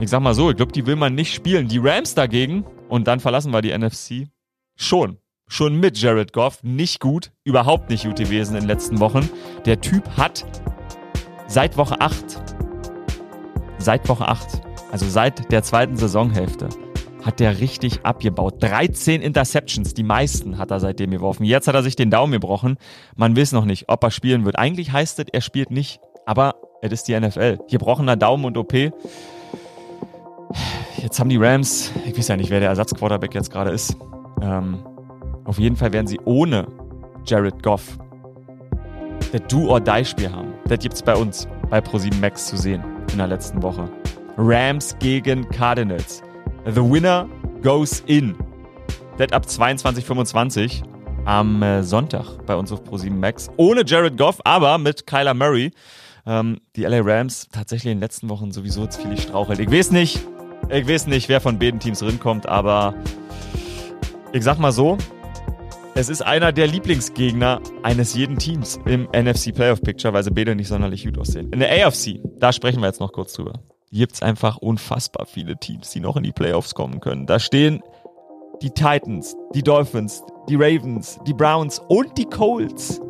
Ich sag mal so, ich glaube, die will man nicht spielen. Die Rams dagegen. Und dann verlassen wir die NFC. Schon schon mit Jared Goff nicht gut, überhaupt nicht gut gewesen in den letzten Wochen. Der Typ hat seit Woche 8, seit Woche 8, also seit der zweiten Saisonhälfte, hat der richtig abgebaut. 13 Interceptions, die meisten hat er seitdem geworfen. Jetzt hat er sich den Daumen gebrochen. Man weiß noch nicht, ob er spielen wird. Eigentlich heißt es, er spielt nicht, aber es ist die NFL. Gebrochener Daumen und OP. Jetzt haben die Rams, ich weiß ja nicht, wer der Ersatzquarterback jetzt gerade ist. Ähm, auf jeden Fall werden sie ohne Jared Goff das Do-or-Die-Spiel haben. Das gibt es bei uns bei Pro7 Max zu sehen in der letzten Woche. Rams gegen Cardinals. The winner goes in. Das ab 22.25 am äh, Sonntag bei uns auf Pro7 Max. Ohne Jared Goff, aber mit Kyler Murray. Ähm, die LA Rams tatsächlich in den letzten Wochen sowieso jetzt viel strauchelt. Ich weiß nicht, ich weiß nicht, wer von beiden Teams rinkommt, aber ich sag mal so, es ist einer der Lieblingsgegner eines jeden Teams im NFC Playoff Picture, weil sie beide nicht sonderlich gut aussehen. In der AFC, da sprechen wir jetzt noch kurz drüber. Gibt es einfach unfassbar viele Teams, die noch in die Playoffs kommen können. Da stehen die Titans, die Dolphins, die Ravens, die Browns und die Colts.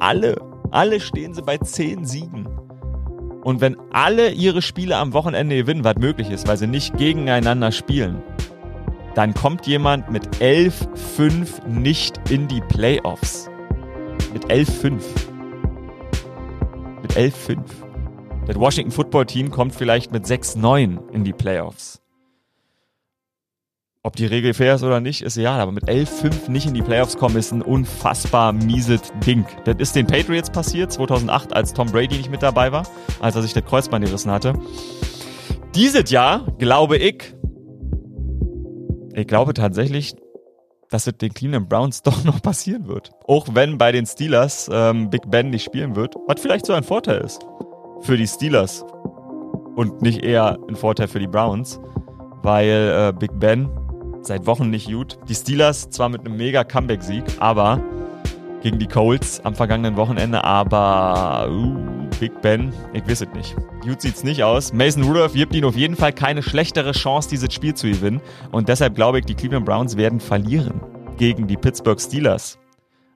Alle, alle stehen sie bei 10 Siegen. Und wenn alle ihre Spiele am Wochenende gewinnen, was möglich ist, weil sie nicht gegeneinander spielen, dann kommt jemand mit 11-5 nicht in die Playoffs. Mit 11-5. Mit 11-5. Das Washington Football Team kommt vielleicht mit 6-9 in die Playoffs. Ob die Regel fair ist oder nicht, ist egal, aber mit 11-5 nicht in die Playoffs kommen, ist ein unfassbar mieses Ding. Das ist den Patriots passiert, 2008, als Tom Brady nicht mit dabei war, als er sich das Kreuzband gerissen hatte. Dieses Jahr, glaube ich, ich glaube tatsächlich, dass es den Cleveland Browns doch noch passieren wird. Auch wenn bei den Steelers ähm, Big Ben nicht spielen wird, was vielleicht so ein Vorteil ist für die Steelers und nicht eher ein Vorteil für die Browns, weil äh, Big Ben seit Wochen nicht gut. Die Steelers zwar mit einem mega Comeback-Sieg, aber gegen die Colts am vergangenen Wochenende, aber uh, Big Ben, ich weiß es nicht. Gut sieht's nicht aus. Mason Rudolph gibt ihnen auf jeden Fall keine schlechtere Chance, dieses Spiel zu gewinnen. Und deshalb glaube ich, die Cleveland Browns werden verlieren gegen die Pittsburgh Steelers.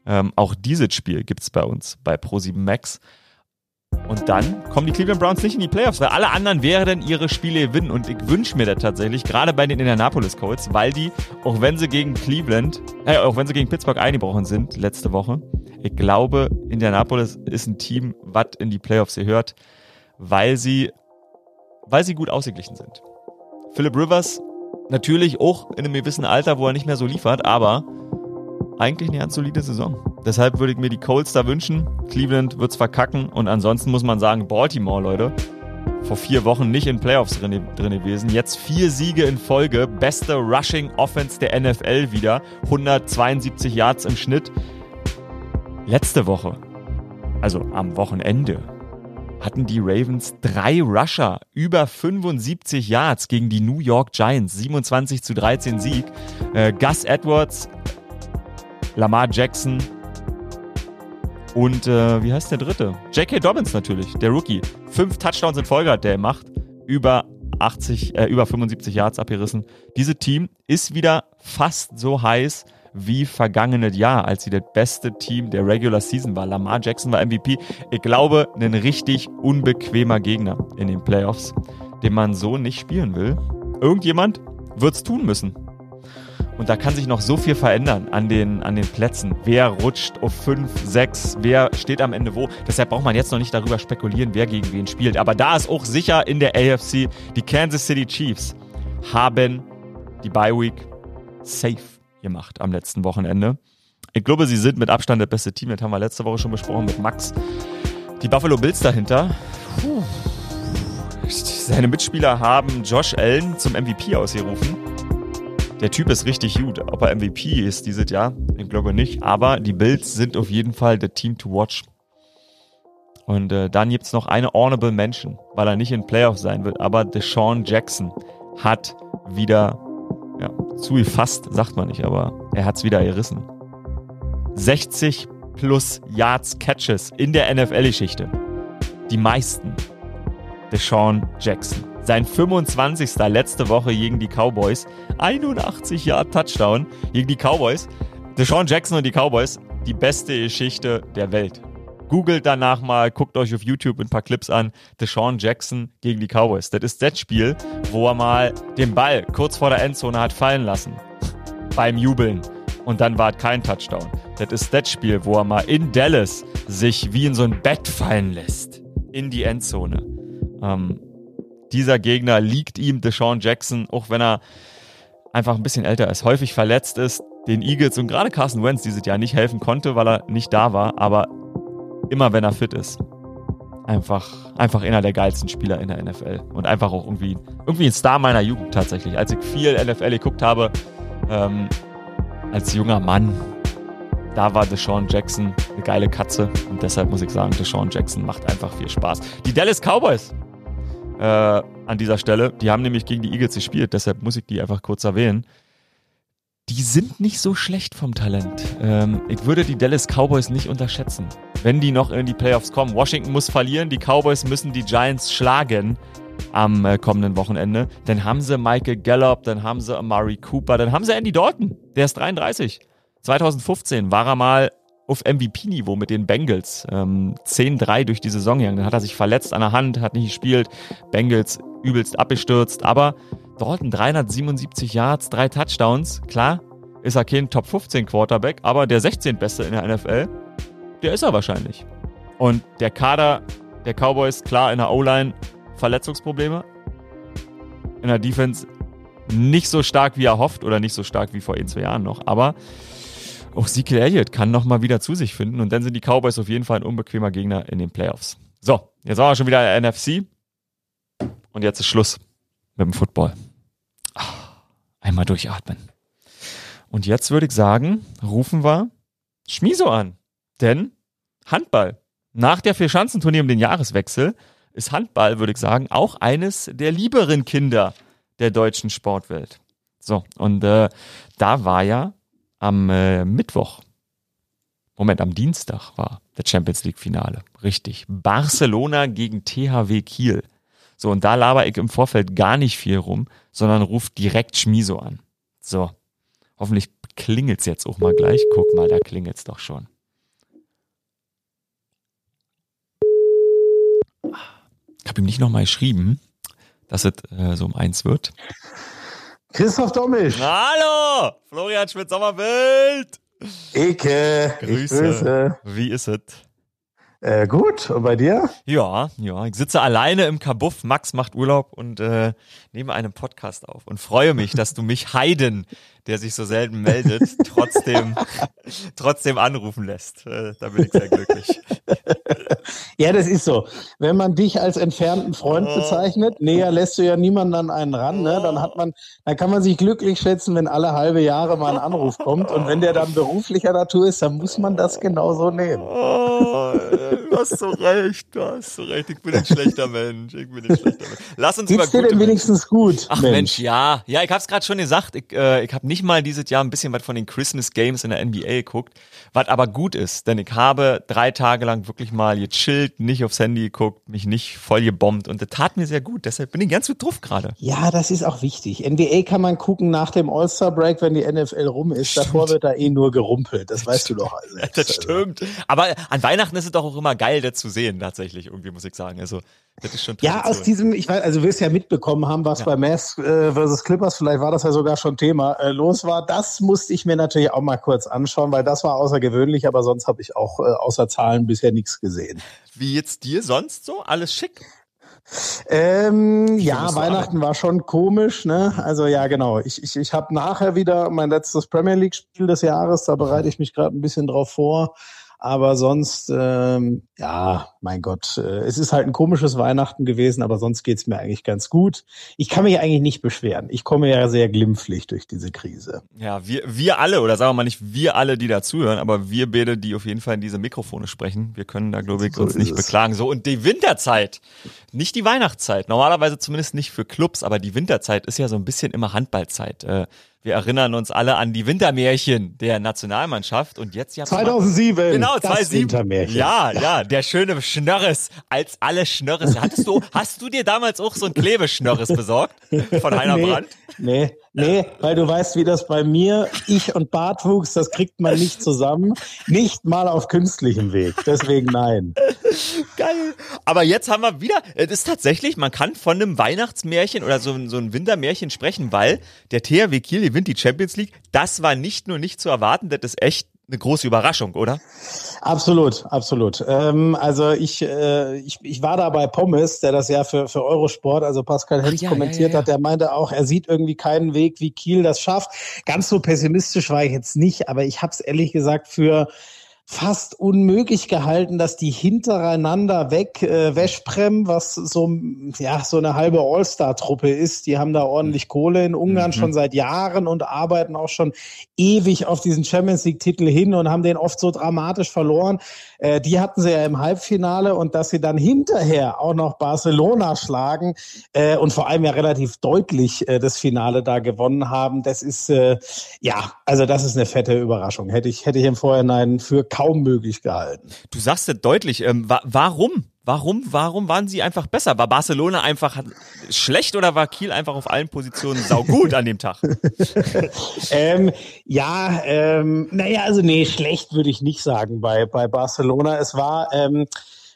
Ähm, auch dieses Spiel gibt's bei uns bei Pro7 Max. Und dann kommen die Cleveland Browns nicht in die Playoffs, weil alle anderen werden ihre Spiele gewinnen. Und ich wünsche mir das tatsächlich, gerade bei den Indianapolis Colts, weil die, auch wenn sie gegen Cleveland, äh, auch wenn sie gegen Pittsburgh eingebrochen sind letzte Woche, ich glaube, Indianapolis ist ein Team, was in die Playoffs gehört, weil sie, weil sie gut ausgeglichen sind. Philip Rivers natürlich auch in einem gewissen Alter, wo er nicht mehr so liefert, aber eigentlich eine ganz solide Saison. Deshalb würde ich mir die Colts da wünschen. Cleveland wird's verkacken und ansonsten muss man sagen, Baltimore, Leute, vor vier Wochen nicht in Playoffs drin, drin gewesen. Jetzt vier Siege in Folge, beste Rushing Offense der NFL wieder, 172 Yards im Schnitt. Letzte Woche, also am Wochenende, hatten die Ravens drei Rusher über 75 Yards gegen die New York Giants. 27 zu 13 Sieg. Äh, Gus Edwards, Lamar Jackson und äh, wie heißt der dritte? J.K. Dobbins natürlich, der Rookie. Fünf Touchdowns in Folge hat der gemacht. Über 80, äh, über 75 Yards abgerissen. Dieses Team ist wieder fast so heiß wie vergangenes Jahr, als sie das beste Team der Regular Season war. Lamar Jackson war MVP. Ich glaube, ein richtig unbequemer Gegner in den Playoffs, den man so nicht spielen will. Irgendjemand wird's tun müssen. Und da kann sich noch so viel verändern an den, an den Plätzen. Wer rutscht auf 5, 6, wer steht am Ende wo. Deshalb braucht man jetzt noch nicht darüber spekulieren, wer gegen wen spielt. Aber da ist auch sicher in der AFC, die Kansas City Chiefs haben die Bye Week safe gemacht am letzten Wochenende. Ich glaube, sie sind mit Abstand das beste Team. Das haben wir letzte Woche schon besprochen mit Max. Die Buffalo Bills dahinter. Puh. Seine Mitspieler haben Josh Allen zum MVP ausgerufen. Der Typ ist richtig gut. Ob er MVP ist dieses Jahr, ich glaube nicht. Aber die Bills sind auf jeden Fall der Team to watch. Und äh, dann gibt's noch eine Honorable Mention, weil er nicht in Playoffs sein wird. Aber Deshaun Jackson hat wieder ja, zugefasst, sagt man nicht, aber er hat's wieder gerissen. 60 plus Yards Catches in der NFL-Geschichte. Die meisten. Deshaun Jackson. Sein 25. letzte Woche gegen die Cowboys. 81 Yard Touchdown gegen die Cowboys. Deshaun Jackson und die Cowboys. Die beste Geschichte der Welt. Googelt danach mal, guckt euch auf YouTube ein paar Clips an. Deshaun Jackson gegen die Cowboys. Das ist das Spiel, wo er mal den Ball kurz vor der Endzone hat fallen lassen. Beim Jubeln. Und dann war es kein Touchdown. Das ist das Spiel, wo er mal in Dallas sich wie in so ein Bett fallen lässt. In die Endzone. Ähm, dieser Gegner liegt ihm Deshaun Jackson, auch wenn er einfach ein bisschen älter ist, häufig verletzt ist. den Eagles und gerade Carson Wentz dieses Jahr nicht helfen konnte, weil er nicht da war, aber immer wenn er fit ist, einfach, einfach einer der geilsten Spieler in der NFL und einfach auch irgendwie, irgendwie ein Star meiner Jugend tatsächlich. Als ich viel NFL geguckt habe, ähm, als junger Mann, da war Deshaun Jackson eine geile Katze und deshalb muss ich sagen, Deshaun Jackson macht einfach viel Spaß. Die Dallas Cowboys äh, an dieser Stelle, die haben nämlich gegen die Eagles gespielt, deshalb muss ich die einfach kurz erwähnen. Die sind nicht so schlecht vom Talent. Ähm, ich würde die Dallas Cowboys nicht unterschätzen, wenn die noch in die Playoffs kommen. Washington muss verlieren, die Cowboys müssen die Giants schlagen am äh, kommenden Wochenende. Dann haben sie Michael Gallup, dann haben sie Amari Cooper, dann haben sie Andy Dalton, der ist 33. 2015 war er mal auf MVP-Niveau mit den Bengals. Ähm, 10-3 durch die Saison gegangen. Dann hat er sich verletzt an der Hand, hat nicht gespielt. Bengals übelst abgestürzt. Aber Dalton 377 Yards, drei Touchdowns. Klar, ist er kein Top 15 Quarterback, aber der 16. Beste in der NFL, der ist er wahrscheinlich. Und der Kader der Cowboys, klar, in der O-Line Verletzungsprobleme. In der Defense nicht so stark, wie er hofft oder nicht so stark wie vor ein, zwei Jahren noch. Aber auch Ezekiel Elliott kann nochmal wieder zu sich finden und dann sind die Cowboys auf jeden Fall ein unbequemer Gegner in den Playoffs. So, jetzt waren wir schon wieder in der NFC und jetzt ist Schluss mit dem Football. Ah, einmal durchatmen. Und jetzt würde ich sagen, rufen wir Schmiso an. Denn Handball. Nach der Vierschanzenturnier um den Jahreswechsel ist Handball, würde ich sagen, auch eines der lieberen Kinder der deutschen Sportwelt. So, und äh, da war ja am äh, Mittwoch, Moment, am Dienstag war der Champions League Finale. Richtig. Barcelona gegen THW Kiel. So, und da laber ich im Vorfeld gar nicht viel rum, sondern ruft direkt Schmiso an. So. Hoffentlich klingelt's jetzt auch mal gleich. Guck mal, da klingelt's doch schon. Ich habe ihm nicht nochmal geschrieben, dass es äh, so um eins wird. Christoph Domisch. Hallo, Florian Schmidt-Sommerbild. Eke. Grüße. Ich grüße. Wie ist es? Äh, gut, und bei dir? Ja, ja. Ich sitze alleine im Kabuff. Max macht Urlaub und äh, nehme einen Podcast auf und freue mich, dass du mich Heiden, der sich so selten meldet, trotzdem, trotzdem anrufen lässt. Äh, da bin ich sehr glücklich. Ja, das ist so. Wenn man dich als entfernten Freund Oh. bezeichnet, näher lässt du ja niemanden an einen ran, ne? Dann hat man, dann kann man sich glücklich schätzen, wenn alle halbe Jahre mal ein Anruf kommt. Und wenn der dann beruflicher Natur ist, dann muss man das genauso nehmen. Oh, du hast so recht, du hast so recht. Ich bin ein schlechter Mensch. Ich bin ein schlechter Mensch. Lass uns über Geht's dir gute denn Menschen wenigstens gut? Ach Mensch. ja. Ja, ich hab's gerade schon gesagt. Ich, äh, ich habe nicht mal dieses Jahr ein bisschen was von den Christmas Games in der NBA geguckt, was aber gut ist, denn ich habe drei Tage lang wirklich mal gechillt, nicht aufs Handy geguckt, mich nicht voll gebombt und das tat mir sehr gut. Deshalb bin ich ganz gut drauf gerade. Ja, das ist auch wichtig. NBA kann man gucken nach dem All-Star-Break, wenn die NFL rum ist. Davor wird da eh nur gerumpelt. Das weißt du doch. selbst. Das stimmt. Aber an Weihnachten ist es doch auch immer geil, das zu sehen, tatsächlich, irgendwie, muss ich sagen. Also, das ist schon Ja, aus diesem, ich weiß, also du wirst ja mitbekommen haben, was Ja. bei Mavs äh, versus Clippers, vielleicht war das ja sogar schon Thema, äh, los war. Das musste ich mir natürlich auch mal kurz anschauen, weil das war außergewöhnlich, aber sonst habe ich auch äh, außer Zahlen bisher nichts gesehen. Wie jetzt dir sonst so? Alles schick? Ähm, ja, Weihnachten war schon komisch, ne? Also ja, genau. Ich, ich, ich habe nachher wieder mein letztes Premier League-Spiel des Jahres, da bereite ich mich gerade ein bisschen drauf vor. Aber sonst, ähm, ja, mein Gott, äh, es ist halt ein komisches Weihnachten gewesen, aber sonst geht's mir eigentlich ganz gut. Ich kann mich eigentlich nicht beschweren. Ich komme ja sehr glimpflich durch diese Krise. Ja, wir, wir alle, oder sagen wir mal nicht wir alle, die da zuhören, aber wir beide, die auf jeden Fall in diese Mikrofone sprechen, wir können da, glaube ich, So uns nicht es. beklagen. So, und die Winterzeit, nicht die Weihnachtszeit, normalerweise zumindest nicht für Clubs, aber die Winterzeit ist ja so ein bisschen immer Handballzeit. Äh, Wir erinnern uns alle an die Wintermärchen der Nationalmannschaft und jetzt ja 2007. Genau, das 2007. Wintermärchen. Ja, ja, der schöne Schnörres, als alle Schnörres. Hattest du, hast du dir damals auch so ein Klebeschnörres besorgt von Heiner nee, Brandt? Nee, nee, weil du weißt, wie das bei mir, ich und Bartwuchs, das kriegt man nicht zusammen. Nicht mal auf künstlichem Weg. Deswegen nein. Geil. Aber jetzt haben wir wieder, es ist tatsächlich, man kann von einem Weihnachtsmärchen oder so, so ein Wintermärchen sprechen, weil der THW Kiel gewinnt die Champions League. Das war nicht nur nicht zu erwarten, das ist echt eine große Überraschung, oder? Absolut, absolut. Ähm, also ich, äh, ich, ich war da bei Pommes, der das ja für, für Eurosport, also Pascal Hens ja, kommentiert ja, ja, hat, der meinte auch, er sieht irgendwie keinen Weg, wie Kiel das schafft. Ganz so pessimistisch war ich jetzt nicht, aber ich habe es ehrlich gesagt für fast unmöglich gehalten, dass die hintereinander weg äh, Weschprem, was so ja so eine halbe All-Star-Truppe ist, die haben da ordentlich Kohle in Ungarn mhm. schon seit Jahren und arbeiten auch schon ewig auf diesen Champions League-Titel hin und haben den oft so dramatisch verloren. Äh, die hatten sie ja im Halbfinale und dass sie dann hinterher auch noch Barcelona schlagen äh, und vor allem ja relativ deutlich äh, das Finale da gewonnen haben, das ist äh, ja also das ist eine fette Überraschung. Hätte ich hätte ich im Vorhinein für kaum möglich gehalten. Du sagst ja deutlich, ähm, wa warum? Warum, warum waren sie einfach besser? War Barcelona einfach schlecht oder war Kiel einfach auf allen Positionen saugut an dem Tag? ähm, ja, ähm, naja, also nee, schlecht würde ich nicht sagen bei, bei Barcelona. Es war, ähm,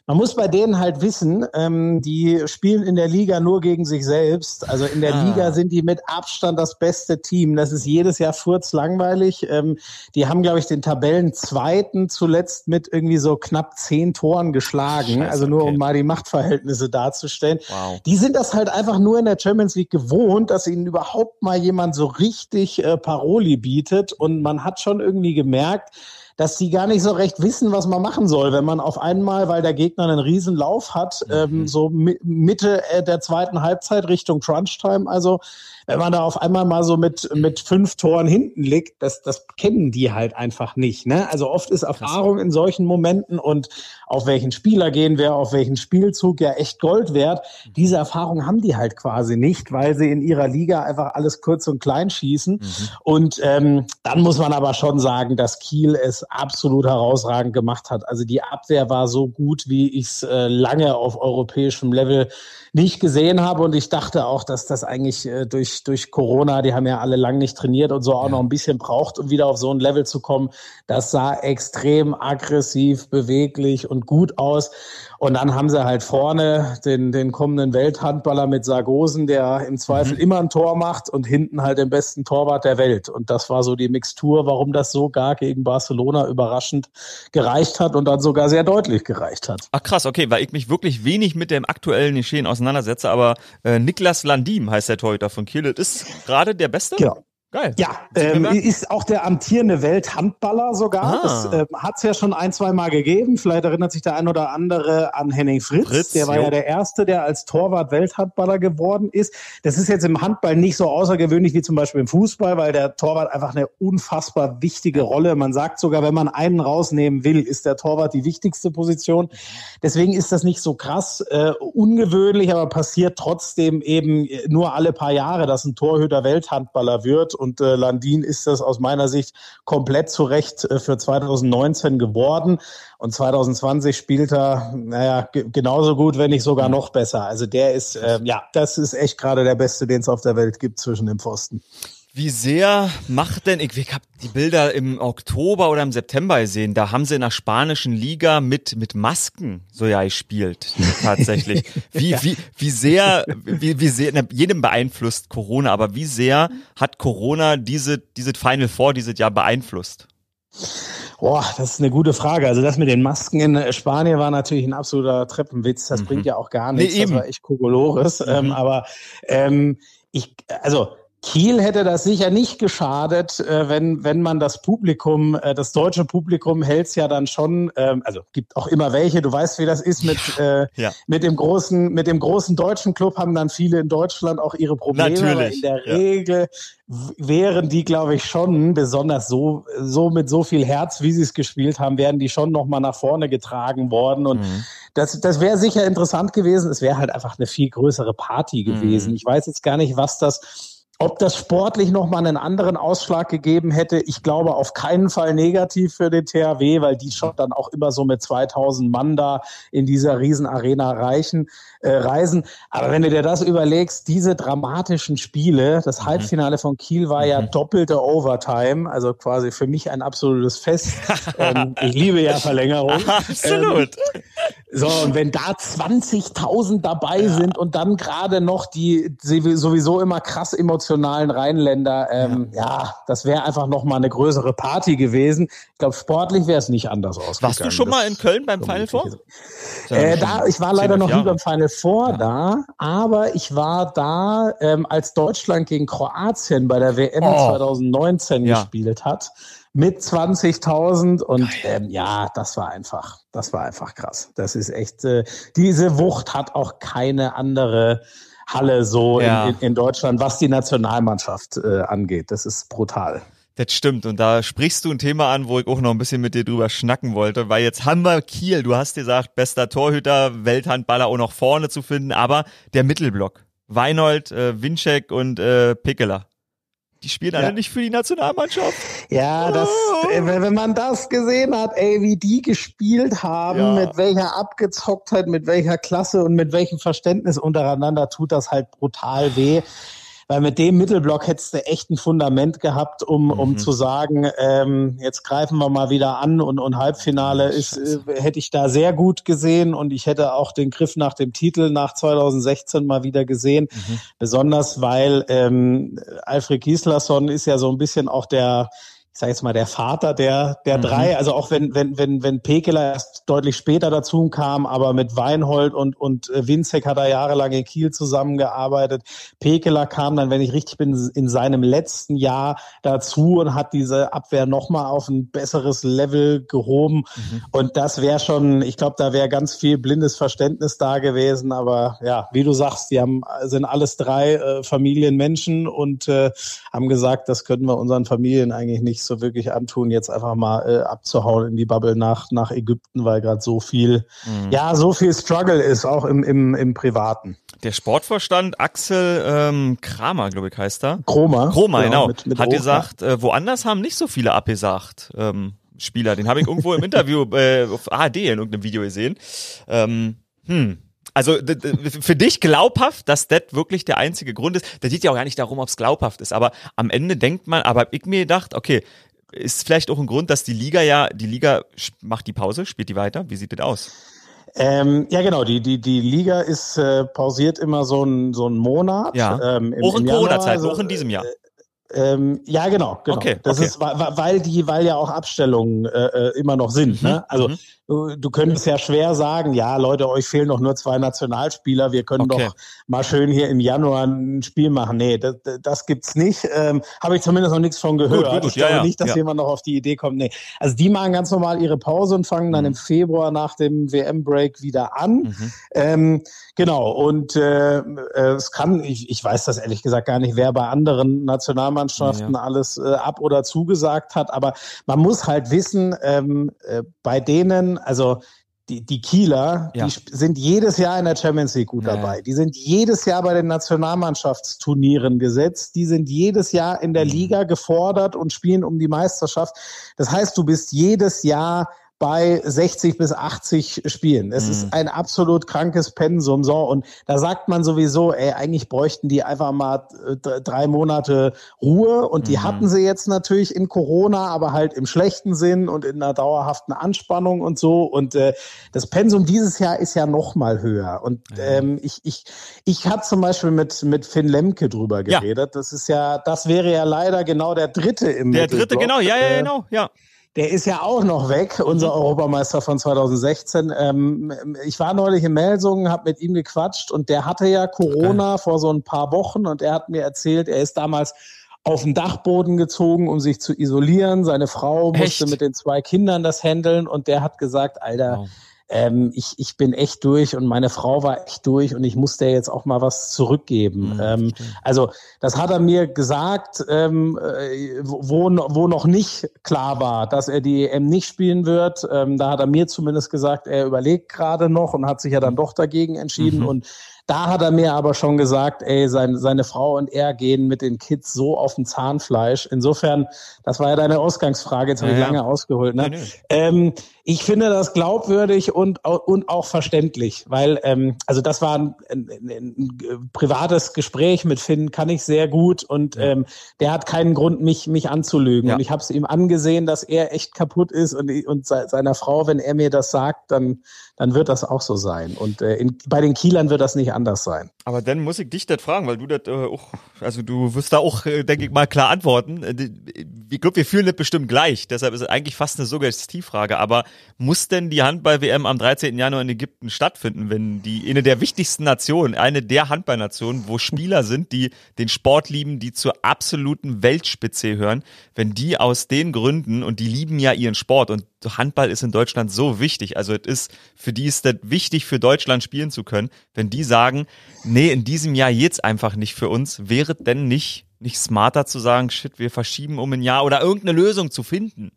man muss bei denen halt wissen, ähm, die spielen in der Liga nur gegen sich selbst. Also in der ah. Liga sind die mit Abstand das beste Team. Das ist jedes Jahr furzlangweilig. Ähm, die haben, glaube ich, den Tabellenzweiten zuletzt mit irgendwie so knapp zehn Toren geschlagen. Scheiße, also nur okay. um mal die Machtverhältnisse darzustellen. Wow. Die sind das halt einfach nur in der Champions League gewohnt, dass ihnen überhaupt mal jemand so richtig äh, Paroli bietet. Und man hat schon irgendwie gemerkt, dass sie gar nicht so recht wissen, was man machen soll, wenn man auf einmal, weil der Gegner einen riesen Lauf hat, mhm. ähm, so Mitte äh, der zweiten Halbzeit Richtung Crunch-Time, also wenn man da auf einmal mal so mit, mit fünf Toren hinten liegt, das, das kennen die halt einfach nicht. Ne? Also oft ist Erfahrung in solchen Momenten und auf welchen Spieler gehen wir, auf welchen Spielzug ja echt Gold wert. Diese Erfahrung haben die halt quasi nicht, weil sie in ihrer Liga einfach alles kurz und klein schießen. Mhm. Und ähm, dann muss man aber schon sagen, dass Kiel es absolut herausragend gemacht hat. Also die Abwehr war so gut, wie ich es äh, lange auf europäischem Level nicht gesehen habe. Und ich dachte auch, dass das eigentlich äh, durch, durch Corona, die haben ja alle lang nicht trainiert und so auch ja. noch ein bisschen braucht, um wieder auf so ein Level zu kommen. Das sah extrem aggressiv, beweglich und gut aus. Und dann haben sie halt vorne den, den kommenden Welthandballer mit Sargosen, der im Zweifel mhm. immer ein Tor macht und hinten halt den besten Torwart der Welt. Und das war so die Mixtur, warum das so gar gegen Barcelona überraschend gereicht hat und dann sogar sehr deutlich gereicht hat. Ach krass, okay, weil ich mich wirklich wenig mit dem aktuellen Geschehen auseinandersetze, aber äh, Niklas Landim heißt der Torhüter von Kiel. Ist gerade der Beste? Genau. Geil. Ja, ähm, ist auch der amtierende Welthandballer sogar. Ah. Das äh, hat es ja schon ein, zwei Mal gegeben. Vielleicht erinnert sich der ein oder andere an Henning Fritz. Fritz der war jo. ja der Erste, der als Torwart Welthandballer geworden ist. Das ist jetzt im Handball nicht so außergewöhnlich wie zum Beispiel im Fußball, weil der Torwart einfach eine unfassbar wichtige Rolle. Man sagt sogar, wenn man einen rausnehmen will, ist der Torwart die wichtigste Position. Deswegen ist das nicht so krass äh, ungewöhnlich, aber passiert trotzdem eben nur alle paar Jahre, dass ein Torhüter Welthandballer wird und äh, Landin ist das aus meiner Sicht komplett zu Recht äh, für 2019 geworden. Und 2020 spielt er, naja, genauso gut, wenn nicht sogar noch besser. Also der ist, äh, ja, das ist echt gerade der Beste, den es auf der Welt gibt zwischen dem Pfosten. Wie sehr macht denn, ich, ich habe die Bilder im Oktober oder im September gesehen, da haben sie in der spanischen Liga mit, mit Masken so ja gespielt, tatsächlich. Wie, ja. wie, wie sehr, wie, wie sehr, na, jedem beeinflusst Corona, aber wie sehr hat Corona diese, diese Final Four dieses Jahr beeinflusst? Boah, das ist eine gute Frage. Also das mit den Masken in Spanien war natürlich ein absoluter Treppenwitz. Das mhm. bringt ja auch gar nichts. Nee, eben. Das war echt Kokolores. Mhm. Ähm, aber ähm, ich, also Kiel hätte das sicher nicht geschadet, äh, wenn, wenn man das Publikum, äh, das deutsche Publikum hält's ja dann schon, ähm, also gibt auch immer welche, du weißt, wie das ist mit, ja, äh, ja. mit dem großen, mit dem großen deutschen Club haben dann viele in Deutschland auch ihre Probleme. Natürlich. in der ja. Regel wären die, glaube ich, schon, besonders so, so mit so viel Herz, wie sie es gespielt haben, wären die schon nochmal nach vorne getragen worden. Und mhm. das, das wäre sicher interessant gewesen. Es wäre halt einfach eine viel größere Party gewesen. Mhm. Ich weiß jetzt gar nicht, was das ob das sportlich nochmal einen anderen Ausschlag gegeben hätte, ich glaube auf keinen Fall negativ für den THW, weil die schon dann auch immer so mit 2000 Mann da in dieser Riesenarena reichen, äh, reisen. Aber wenn du dir das überlegst, diese dramatischen Spiele, das mhm. Halbfinale von Kiel war ja mhm. doppelte Overtime, also quasi für mich ein absolutes Fest. ähm, ich liebe ja Verlängerung. Absolut. Ähm, So, und wenn da 20.000 dabei ja. sind und dann gerade noch die sowieso immer krass emotionalen Rheinländer, ähm, ja. ja das wäre einfach noch mal eine größere Party gewesen. Ich glaube, sportlich wäre es nicht anders ausgegangen. Warst du schon mal in Köln beim Final Four? Äh, da, ich war leider noch nie beim Final Four ja. da, aber ich war da, ähm, als Deutschland gegen Kroatien bei der WM oh. 2019 gespielt hat mit 20.000 und ähm, ja, das war einfach, das war einfach krass. Das ist echt, äh, diese Wucht hat auch keine andere Halle so ja. in, in, in, Deutschland, was die Nationalmannschaft äh, angeht. Das ist brutal. Das stimmt. Und da sprichst du ein Thema an, wo ich auch noch ein bisschen mit dir drüber schnacken wollte, weil jetzt haben wir Kiel. Du hast gesagt, bester Torhüter, Welthandballer auch noch vorne zu finden, aber der Mittelblock. Weinold, äh, Winczek und äh, Pickeler. Die spielen alle nicht für die Nationalmannschaft. Ja, das, oh. wenn man das gesehen hat, ey, wie die gespielt haben, ja. mit welcher Abgezocktheit, mit welcher Klasse und mit welchem Verständnis untereinander, tut das halt brutal weh. Weil mit dem Mittelblock hättest du echt ein Fundament gehabt, um, mhm. um zu sagen, ähm, jetzt greifen wir mal wieder an und, und Halbfinale ist, äh, hätte ich da sehr gut gesehen und ich hätte auch den Griff nach dem Titel nach 2016 mal wieder gesehen. Mhm. Besonders weil ähm, Alfred Gislason ist ja so ein bisschen auch der ich sage jetzt mal, der Vater der, der mhm. drei, also auch wenn, wenn, wenn, wenn Pekeler erst deutlich später dazu kam, aber mit Weinhold und, und äh, Winzek hat er jahrelang in Kiel zusammengearbeitet. Pekeler kam dann, wenn ich richtig bin, in seinem letzten Jahr dazu und hat diese Abwehr nochmal auf ein besseres Level gehoben. Mhm. Und das wäre schon, ich glaube, da wäre ganz viel blindes Verständnis da gewesen. Aber ja, wie du sagst, die haben, sind alles drei äh, Familienmenschen und äh, haben gesagt, das können wir unseren Familien eigentlich nicht nicht so wirklich antun, jetzt einfach mal äh, abzuhauen in die Bubble nach, nach Ägypten, weil gerade so viel, mhm. ja, so viel Struggle ist, auch im, im, im Privaten. Der Sportvorstand Axel ähm, Kramer, glaube ich, heißt er. Kromer. Kromer, genau. genau. Mit, mit hat Opa. gesagt, äh, woanders haben nicht so viele abgesagt. Ähm, Spieler, den habe ich irgendwo im Interview äh, auf ARD in irgendeinem Video gesehen. Ähm, hm, also für dich glaubhaft, dass das wirklich der einzige Grund ist. Da geht ja auch gar nicht darum, ob es glaubhaft ist. Aber am Ende denkt man, aber ich mir gedacht, okay, ist vielleicht auch ein Grund, dass die Liga ja, die Liga macht die Pause, spielt die weiter? Wie sieht das aus? Ähm, ja, genau. Die, die, die Liga ist äh, pausiert immer so ein, so ein Monat. Ja. Ähm, im, auch in Corona-Zeit, auch in diesem Jahr. Äh, ähm, ja, genau, genau. Okay, das okay. ist, weil die, weil ja auch Abstellungen äh, äh immer noch sind. Mhm, ne? Also mhm. Du, du könntest ja schwer sagen, ja, Leute, euch fehlen noch nur zwei Nationalspieler, wir können okay. doch mal schön hier im Januar ein Spiel machen. Nee, das, das gibt's nicht. Ähm, Habe ich zumindest noch nichts von gehört. Gut, gut, ich glaube ja, nicht, dass ja. jemand noch auf die Idee kommt. Nee. Also die machen ganz normal ihre Pause und fangen dann mhm. im Februar nach dem WM-Break wieder an. Mhm. Ähm, genau, und äh, äh, es kann, ich, ich weiß das ehrlich gesagt gar nicht, wer bei anderen Nationalmannschaften ja. alles äh, ab oder zugesagt hat, aber man muss halt wissen, ähm, äh, bei denen, also die, die Kieler, ja. die sind jedes Jahr in der Champions League gut dabei. Ja. Die sind jedes Jahr bei den Nationalmannschaftsturnieren gesetzt. Die sind jedes Jahr in der mhm. Liga gefordert und spielen um die Meisterschaft. Das heißt, du bist jedes Jahr bei 60 bis 80 Spielen. Es mhm. ist ein absolut krankes Pensum. So, und da sagt man sowieso, ey, eigentlich bräuchten die einfach mal äh, drei Monate Ruhe. Und die mhm. hatten sie jetzt natürlich in Corona, aber halt im schlechten Sinn und in einer dauerhaften Anspannung und so. Und äh, das Pensum dieses Jahr ist ja noch mal höher. Und ähm, ich, ich, ich habe zum Beispiel mit, mit Finn Lemke drüber geredet. Ja. Das ist ja, das wäre ja leider genau der dritte im Der dritte, genau, ja, ja, genau, ja. Der ist ja auch noch weg, unser mhm. Europameister von 2016. Ähm, ich war neulich in Melsungen, habe mit ihm gequatscht und der hatte ja Corona okay. vor so ein paar Wochen und er hat mir erzählt, er ist damals auf den Dachboden gezogen, um sich zu isolieren. Seine Frau musste Echt? mit den zwei Kindern das handeln und der hat gesagt, Alter, wow ähm, ich, ich bin echt durch und meine Frau war echt durch und ich musste jetzt auch mal was zurückgeben. Mhm, ähm, also das hat er mir gesagt, ähm, äh, wo, wo noch nicht klar war, dass er die EM nicht spielen wird. Ähm, da hat er mir zumindest gesagt, er überlegt gerade noch und hat sich ja dann doch dagegen entschieden. Mhm. Und da hat er mir aber schon gesagt, ey, seine, seine Frau und er gehen mit den Kids so auf dem Zahnfleisch. Insofern, das war ja deine Ausgangsfrage, jetzt habe ja, ich lange ja. ausgeholt. Ne? Nee, nee. Ähm, ich finde das glaubwürdig und, und auch verständlich, weil, ähm, also das war ein, ein, ein, privates Gespräch mit Finn, kann ich sehr gut und ja. ähm, der hat keinen Grund, mich, mich anzulügen. Und ich habe es ihm angesehen, dass er echt kaputt ist und, und seiner Frau, wenn er mir das sagt, dann dann wird das auch so sein. Und äh, in, bei den Kielern wird das nicht anders sein. Aber dann muss ich dich das fragen, weil du das äh, auch, also du wirst da auch, äh, denke ich mal, klar antworten. Äh, ich glaube, wir fühlen das bestimmt gleich. Deshalb ist es eigentlich fast eine Suggestivfrage. Aber muss denn die Handball-WM am 13. Januar in Ägypten stattfinden, wenn die eine der wichtigsten Nationen, eine der Handballnationen, wo Spieler sind, die den Sport lieben, die zur absoluten Weltspitze hören, wenn die aus den Gründen und die lieben ja ihren Sport und Handball ist in Deutschland so wichtig. Also es ist für die ist das wichtig für Deutschland spielen zu können, wenn die sagen, nee, in diesem Jahr jetzt einfach nicht für uns, wäre denn nicht nicht smarter zu sagen, shit, wir verschieben um ein Jahr oder irgendeine Lösung zu finden?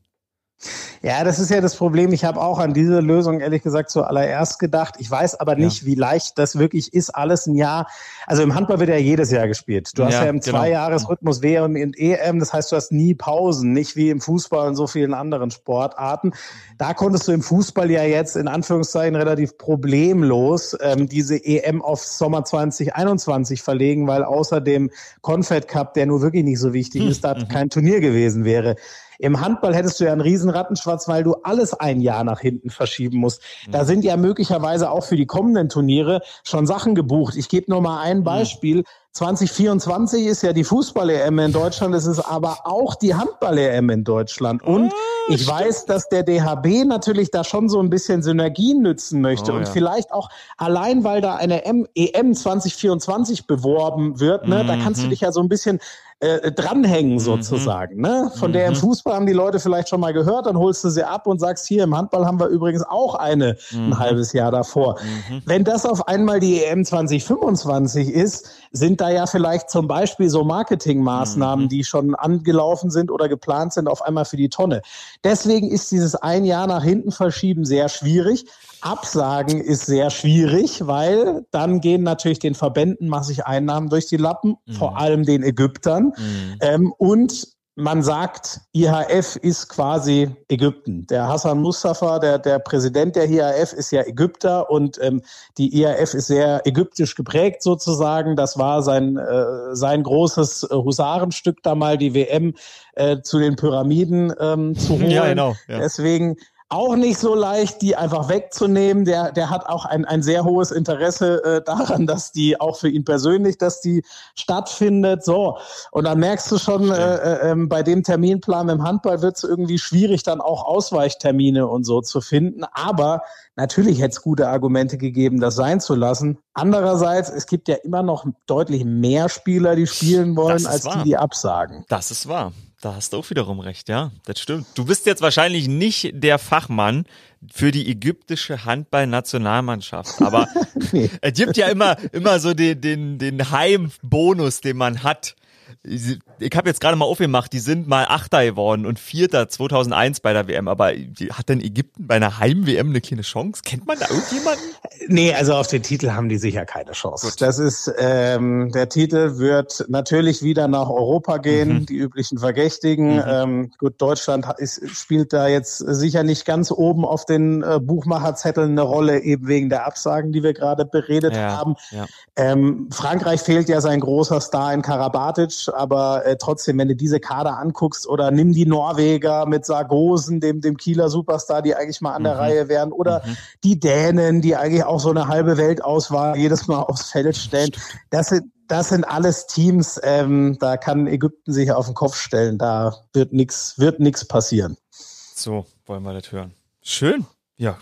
Ja, das ist ja das Problem. Ich habe auch an diese Lösung ehrlich gesagt zuallererst gedacht. Ich weiß aber nicht, ja. wie leicht das wirklich ist, alles ein Jahr. Also im Handball wird ja jedes Jahr gespielt. Du hast ja, ja im genau. Zweijahresrhythmus WM und EM, das heißt, du hast nie Pausen, nicht wie im Fußball und so vielen anderen Sportarten. Da konntest du im Fußball ja jetzt in Anführungszeichen relativ problemlos ähm, diese EM auf Sommer 2021 verlegen, weil außer dem Confed Cup, der nur wirklich nicht so wichtig hm. ist, da mhm. kein Turnier gewesen wäre. Im Handball hättest du ja einen riesen Rattenschwarz, weil du alles ein Jahr nach hinten verschieben musst. Da sind ja möglicherweise auch für die kommenden Turniere schon Sachen gebucht. Ich gebe nur mal ein mhm. Beispiel. 2024 ist ja die Fußball-EM in Deutschland, es ist aber auch die Handball-EM in Deutschland. Und ah, ich stimmt. weiß, dass der DHB natürlich da schon so ein bisschen Synergien nützen möchte oh, und ja. vielleicht auch allein, weil da eine M EM 2024 beworben wird, ne, mhm. da kannst du dich ja so ein bisschen äh, dranhängen mhm. sozusagen. Ne? Von mhm. der im mhm. Fußball haben die Leute vielleicht schon mal gehört, dann holst du sie ab und sagst, hier im Handball haben wir übrigens auch eine mhm. ein halbes Jahr davor. Mhm. Wenn das auf einmal die EM 2025 ist, sind da ja vielleicht zum Beispiel so Marketingmaßnahmen, mhm. die schon angelaufen sind oder geplant sind, auf einmal für die Tonne. Deswegen ist dieses ein Jahr nach hinten verschieben sehr schwierig. Absagen ist sehr schwierig, weil dann gehen natürlich den Verbänden massig Einnahmen durch die Lappen, mhm. vor allem den Ägyptern. Mhm. Ähm, und man sagt, IHF ist quasi Ägypten. Der Hassan Mustafa, der, der Präsident der IHF, ist ja Ägypter und ähm, die IHF ist sehr ägyptisch geprägt sozusagen. Das war sein, äh, sein großes Husarenstück da mal, die WM äh, zu den Pyramiden ähm, zu holen. Ja, genau. Ja. Deswegen auch nicht so leicht, die einfach wegzunehmen. Der, der hat auch ein, ein sehr hohes Interesse äh, daran, dass die auch für ihn persönlich, dass die stattfindet. So. Und dann merkst du schon, äh, äh, ähm, bei dem Terminplan im Handball wird es irgendwie schwierig, dann auch Ausweichtermine und so zu finden. Aber natürlich hätte es gute Argumente gegeben, das sein zu lassen. Andererseits, es gibt ja immer noch deutlich mehr Spieler, die spielen wollen, als wahr. die, die absagen. Das ist wahr. Da hast du auch wiederum recht, ja, das stimmt. Du bist jetzt wahrscheinlich nicht der Fachmann für die ägyptische Handballnationalmannschaft, aber nee. es gibt ja immer, immer so den, den, den Heimbonus, den man hat ich habe jetzt gerade mal aufgemacht, die sind mal Achter geworden und Vierter 2001 bei der WM, aber hat denn Ägypten bei einer Heim-WM eine kleine Chance? Kennt man da irgendjemanden? Nee, also auf den Titel haben die sicher keine Chance. Gut. Das ist, ähm, der Titel wird natürlich wieder nach Europa gehen, mhm. die üblichen Verdächtigen. Mhm. Ähm, gut, Deutschland ist, spielt da jetzt sicher nicht ganz oben auf den äh, Buchmacherzetteln eine Rolle, eben wegen der Absagen, die wir gerade beredet ja, haben. Ja. Ähm, Frankreich fehlt ja sein großer Star in Karabatic, aber äh, trotzdem, wenn du diese Kader anguckst oder nimm die Norweger mit Sargosen, dem, dem Kieler Superstar, die eigentlich mal an der mhm. Reihe wären, oder mhm. die Dänen, die eigentlich auch so eine halbe Weltauswahl jedes Mal aufs Feld stellen. Das sind, das sind alles Teams, ähm, da kann Ägypten sich auf den Kopf stellen. Da wird nichts wird nix passieren. So, wollen wir das hören. Schön. Ja,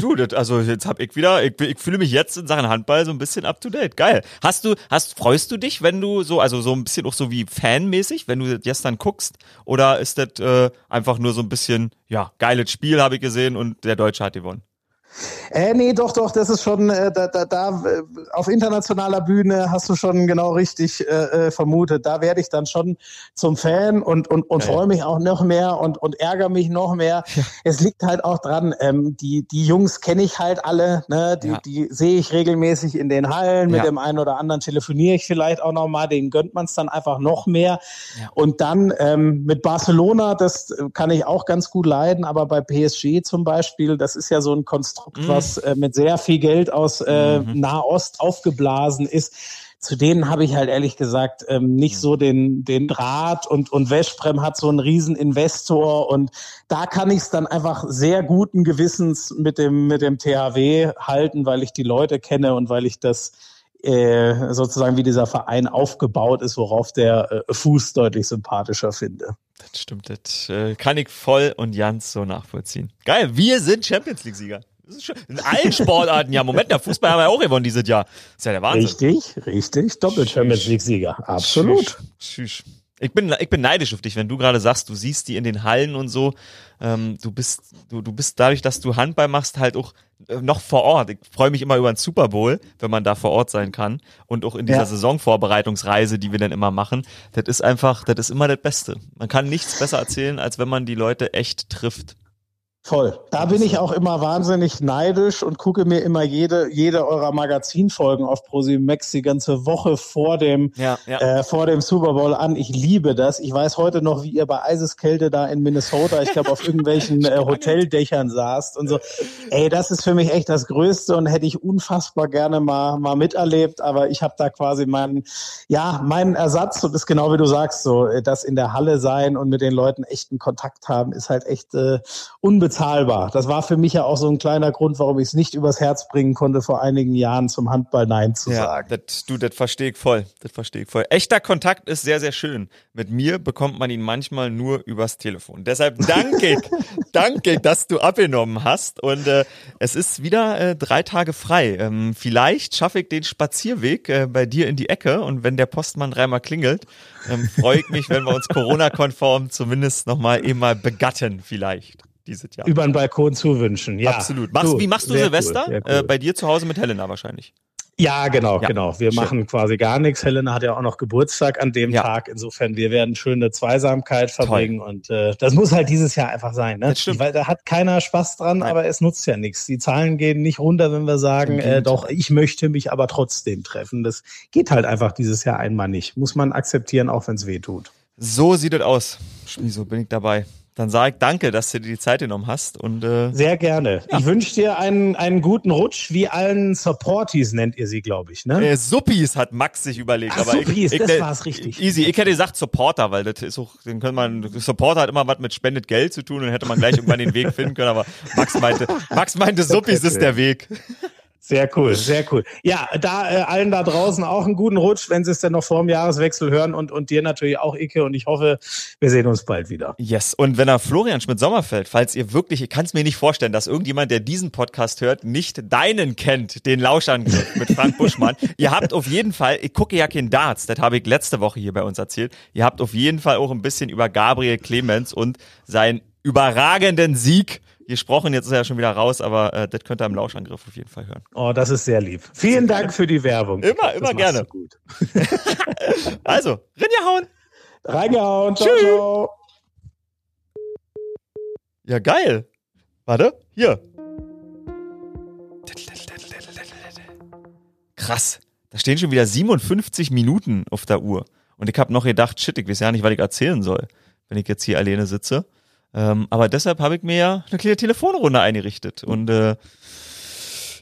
du, das, also jetzt hab ich wieder, ich, ich, fühle mich jetzt in Sachen Handball so ein bisschen up to date. Geil. Hast du, hast, freust du dich, wenn du so, also so ein bisschen auch so wie fanmäßig, wenn du das gestern guckst? Oder ist das äh, einfach nur so ein bisschen, ja, geiles Spiel habe ich gesehen und der Deutsche hat gewonnen? Äh, nee, doch, doch, das ist schon, äh, da, da, da äh, auf internationaler Bühne hast du schon genau richtig äh, äh, vermutet. Da werde ich dann schon zum Fan und, und, und ja, freue mich auch noch mehr und, und ärgere mich noch mehr. Ja. Es liegt halt auch dran, ähm, die, die Jungs kenne ich halt alle, ne? die, ja. die sehe ich regelmäßig in den Hallen, mit dem einen oder anderen telefoniere ich vielleicht auch nochmal, denen gönnt man es dann einfach noch mehr. Und dann ähm, mit Barcelona, das kann ich auch ganz gut leiden, aber bei PSG zum Beispiel, das ist ja so ein Konstrukt, Konstrukt, mhm. was äh, mit sehr viel Geld aus äh, mhm. Nahost aufgeblasen ist. zu denen habe ich halt ehrlich gesagt ähm, nicht so den, den Draht und, und Westprem hat so einen riesen Investor und da kann ich es dann einfach sehr guten Gewissens mit dem, mit dem THW halten, weil ich die Leute kenne und weil ich das äh, sozusagen wie dieser Verein aufgebaut ist, worauf der äh, Fuß deutlich sympathischer finde. Das stimmt, das äh, kann ich voll und ganz so nachvollziehen. Geil, wir sind Champions League-Sieger. In allen Sportarten, ja. Moment, der Fußball haben wir auch gewonnen dieses Jahr. Das ist ja der Wahnsinn. Richtig, richtig. Doppel-Champions League-Sieger. Absolut. Tschüss. Ich bin, ich bin neidisch auf dich, wenn du gerade sagst, du siehst die in den Hallen und so. Ähm, du bist, du, du bist dadurch, dass du Handball machst, halt auch äh, noch vor Ort. Ich freue mich immer über einen Super Bowl, wenn man da vor Ort sein kann. Und auch in dieser ja. Saisonvorbereitungsreise, die wir dann immer machen. Das ist einfach, das ist immer das Beste. Man kann nichts besser erzählen, als wenn man die Leute echt trifft. Voll. Da bin ich auch immer wahnsinnig neidisch und gucke mir immer jede, jede eurer Magazinfolgen auf ProSimax die ganze Woche vor dem, ja, ja. Äh, vor dem Super Bowl an. Ich liebe das. Ich weiß heute noch, wie ihr bei Eiseskälte da in Minnesota, ich glaube, auf irgendwelchen äh, Hoteldächern saßt und so. Ey, das ist für mich echt das Größte und hätte ich unfassbar gerne mal, mal miterlebt. Aber ich habe da quasi meinen, ja, meinen Ersatz und das ist genau wie du sagst, so, äh, das in der Halle sein und mit den Leuten echten Kontakt haben, ist halt echt äh, unbezahlbar unbezahlbar. Das war für mich ja auch so ein kleiner Grund, warum ich es nicht übers Herz bringen konnte, vor einigen Jahren zum Handball Nein zu ja, sagen. Das, du, das verstehe ich voll. Das verstehe ich voll. Echter Kontakt ist sehr, sehr schön. Mit mir bekommt man ihn manchmal nur übers Telefon. Deshalb danke ich, danke, dass du abgenommen hast. Und äh, es ist wieder äh, drei Tage frei. Ähm, vielleicht schaffe ich den Spazierweg äh, bei dir in die Ecke und wenn der Postmann dreimal klingelt, ähm, freue ich mich, wenn wir uns Corona-konform zumindest nochmal eben mal begatten vielleicht dieses Jahr. Über den Balkon zuwünschen, ja. Absolut. Machst, wie machst du Silvester? Cool, cool. Äh, bei dir zu Hause mit Helena wahrscheinlich. Ja, genau, ja, genau. Wir schön. machen quasi gar nichts. Helena hat ja auch noch Geburtstag an dem ja. Tag. Insofern, wir werden schöne Zweisamkeit verbringen Toll. und äh, das muss halt dieses Jahr einfach sein. Ne? Das stimmt. Weil da hat keiner Spaß dran, Nein. aber es nutzt ja nichts. Die Zahlen gehen nicht runter, wenn wir sagen, äh, doch, ich möchte mich aber trotzdem treffen. Das geht halt einfach dieses Jahr einmal nicht. Muss man akzeptieren, auch wenn es weh tut. So sieht es aus. So bin ich dabei. Dann sage ich danke, dass du dir die Zeit genommen hast. Und, äh, Sehr gerne. Ja. Ich wünsche dir einen, einen guten Rutsch, wie allen Supporties nennt ihr sie, glaube ich. Ne? Äh, Suppis hat Max sich überlegt. Ach, aber Suppis, ich, ich, das war's richtig. Easy. Ich hätte gesagt Supporter, weil das ist auch, den kann man, Supporter hat immer was mit spendet Geld zu tun und hätte man gleich irgendwann den Weg finden können. Aber Max meinte, Max meinte, Suppis ist der Weg. Sehr cool, sehr cool. Ja, da äh, allen da draußen auch einen guten Rutsch, wenn Sie es denn noch vor dem Jahreswechsel hören und, und dir natürlich auch, Icke. Und ich hoffe, wir sehen uns bald wieder. Yes. Und wenn er Florian Schmidt-Sommerfeld, falls ihr wirklich, ich kann es mir nicht vorstellen, dass irgendjemand, der diesen Podcast hört, nicht deinen kennt, den Lauschangriff mit Frank Buschmann. ihr habt auf jeden Fall, ich gucke ja kein Darts, das habe ich letzte Woche hier bei uns erzählt. Ihr habt auf jeden Fall auch ein bisschen über Gabriel Clemens und seinen überragenden Sieg gesprochen. Jetzt ist er ja schon wieder raus, aber äh, das könnt ihr im Lauschangriff auf jeden Fall hören. Oh, das ist sehr lieb. Vielen Dank für die Werbung. Immer, immer gerne. Gut. also, reingehauen. Reingehauen. Ciao, Tschüss. ciao. Ja, geil. Warte, hier. Krass. Da stehen schon wieder 57 Minuten auf der Uhr. Und ich habe noch gedacht, shit, ich weiß ja nicht, was ich erzählen soll, wenn ich jetzt hier alleine sitze. Ähm, aber deshalb habe ich mir ja eine kleine Telefonrunde eingerichtet. Und äh,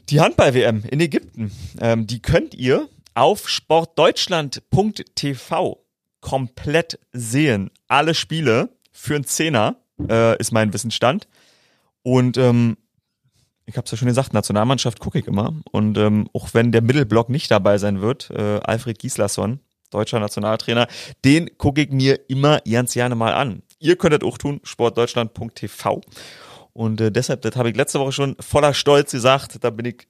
die Handball-WM in Ägypten, ähm, die könnt ihr auf sportdeutschland.tv komplett sehen. Alle Spiele für einen Zehner äh, ist mein Wissensstand. Und ähm, ich habe es ja schon gesagt, Nationalmannschaft gucke ich immer. Und ähm, auch wenn der Mittelblock nicht dabei sein wird, äh, Alfred Gislason, deutscher Nationaltrainer, den gucke ich mir immer ganz gerne mal an. Ihr könntet auch tun, sportdeutschland.tv. Und äh, deshalb, das habe ich letzte Woche schon voller Stolz gesagt, da bin ich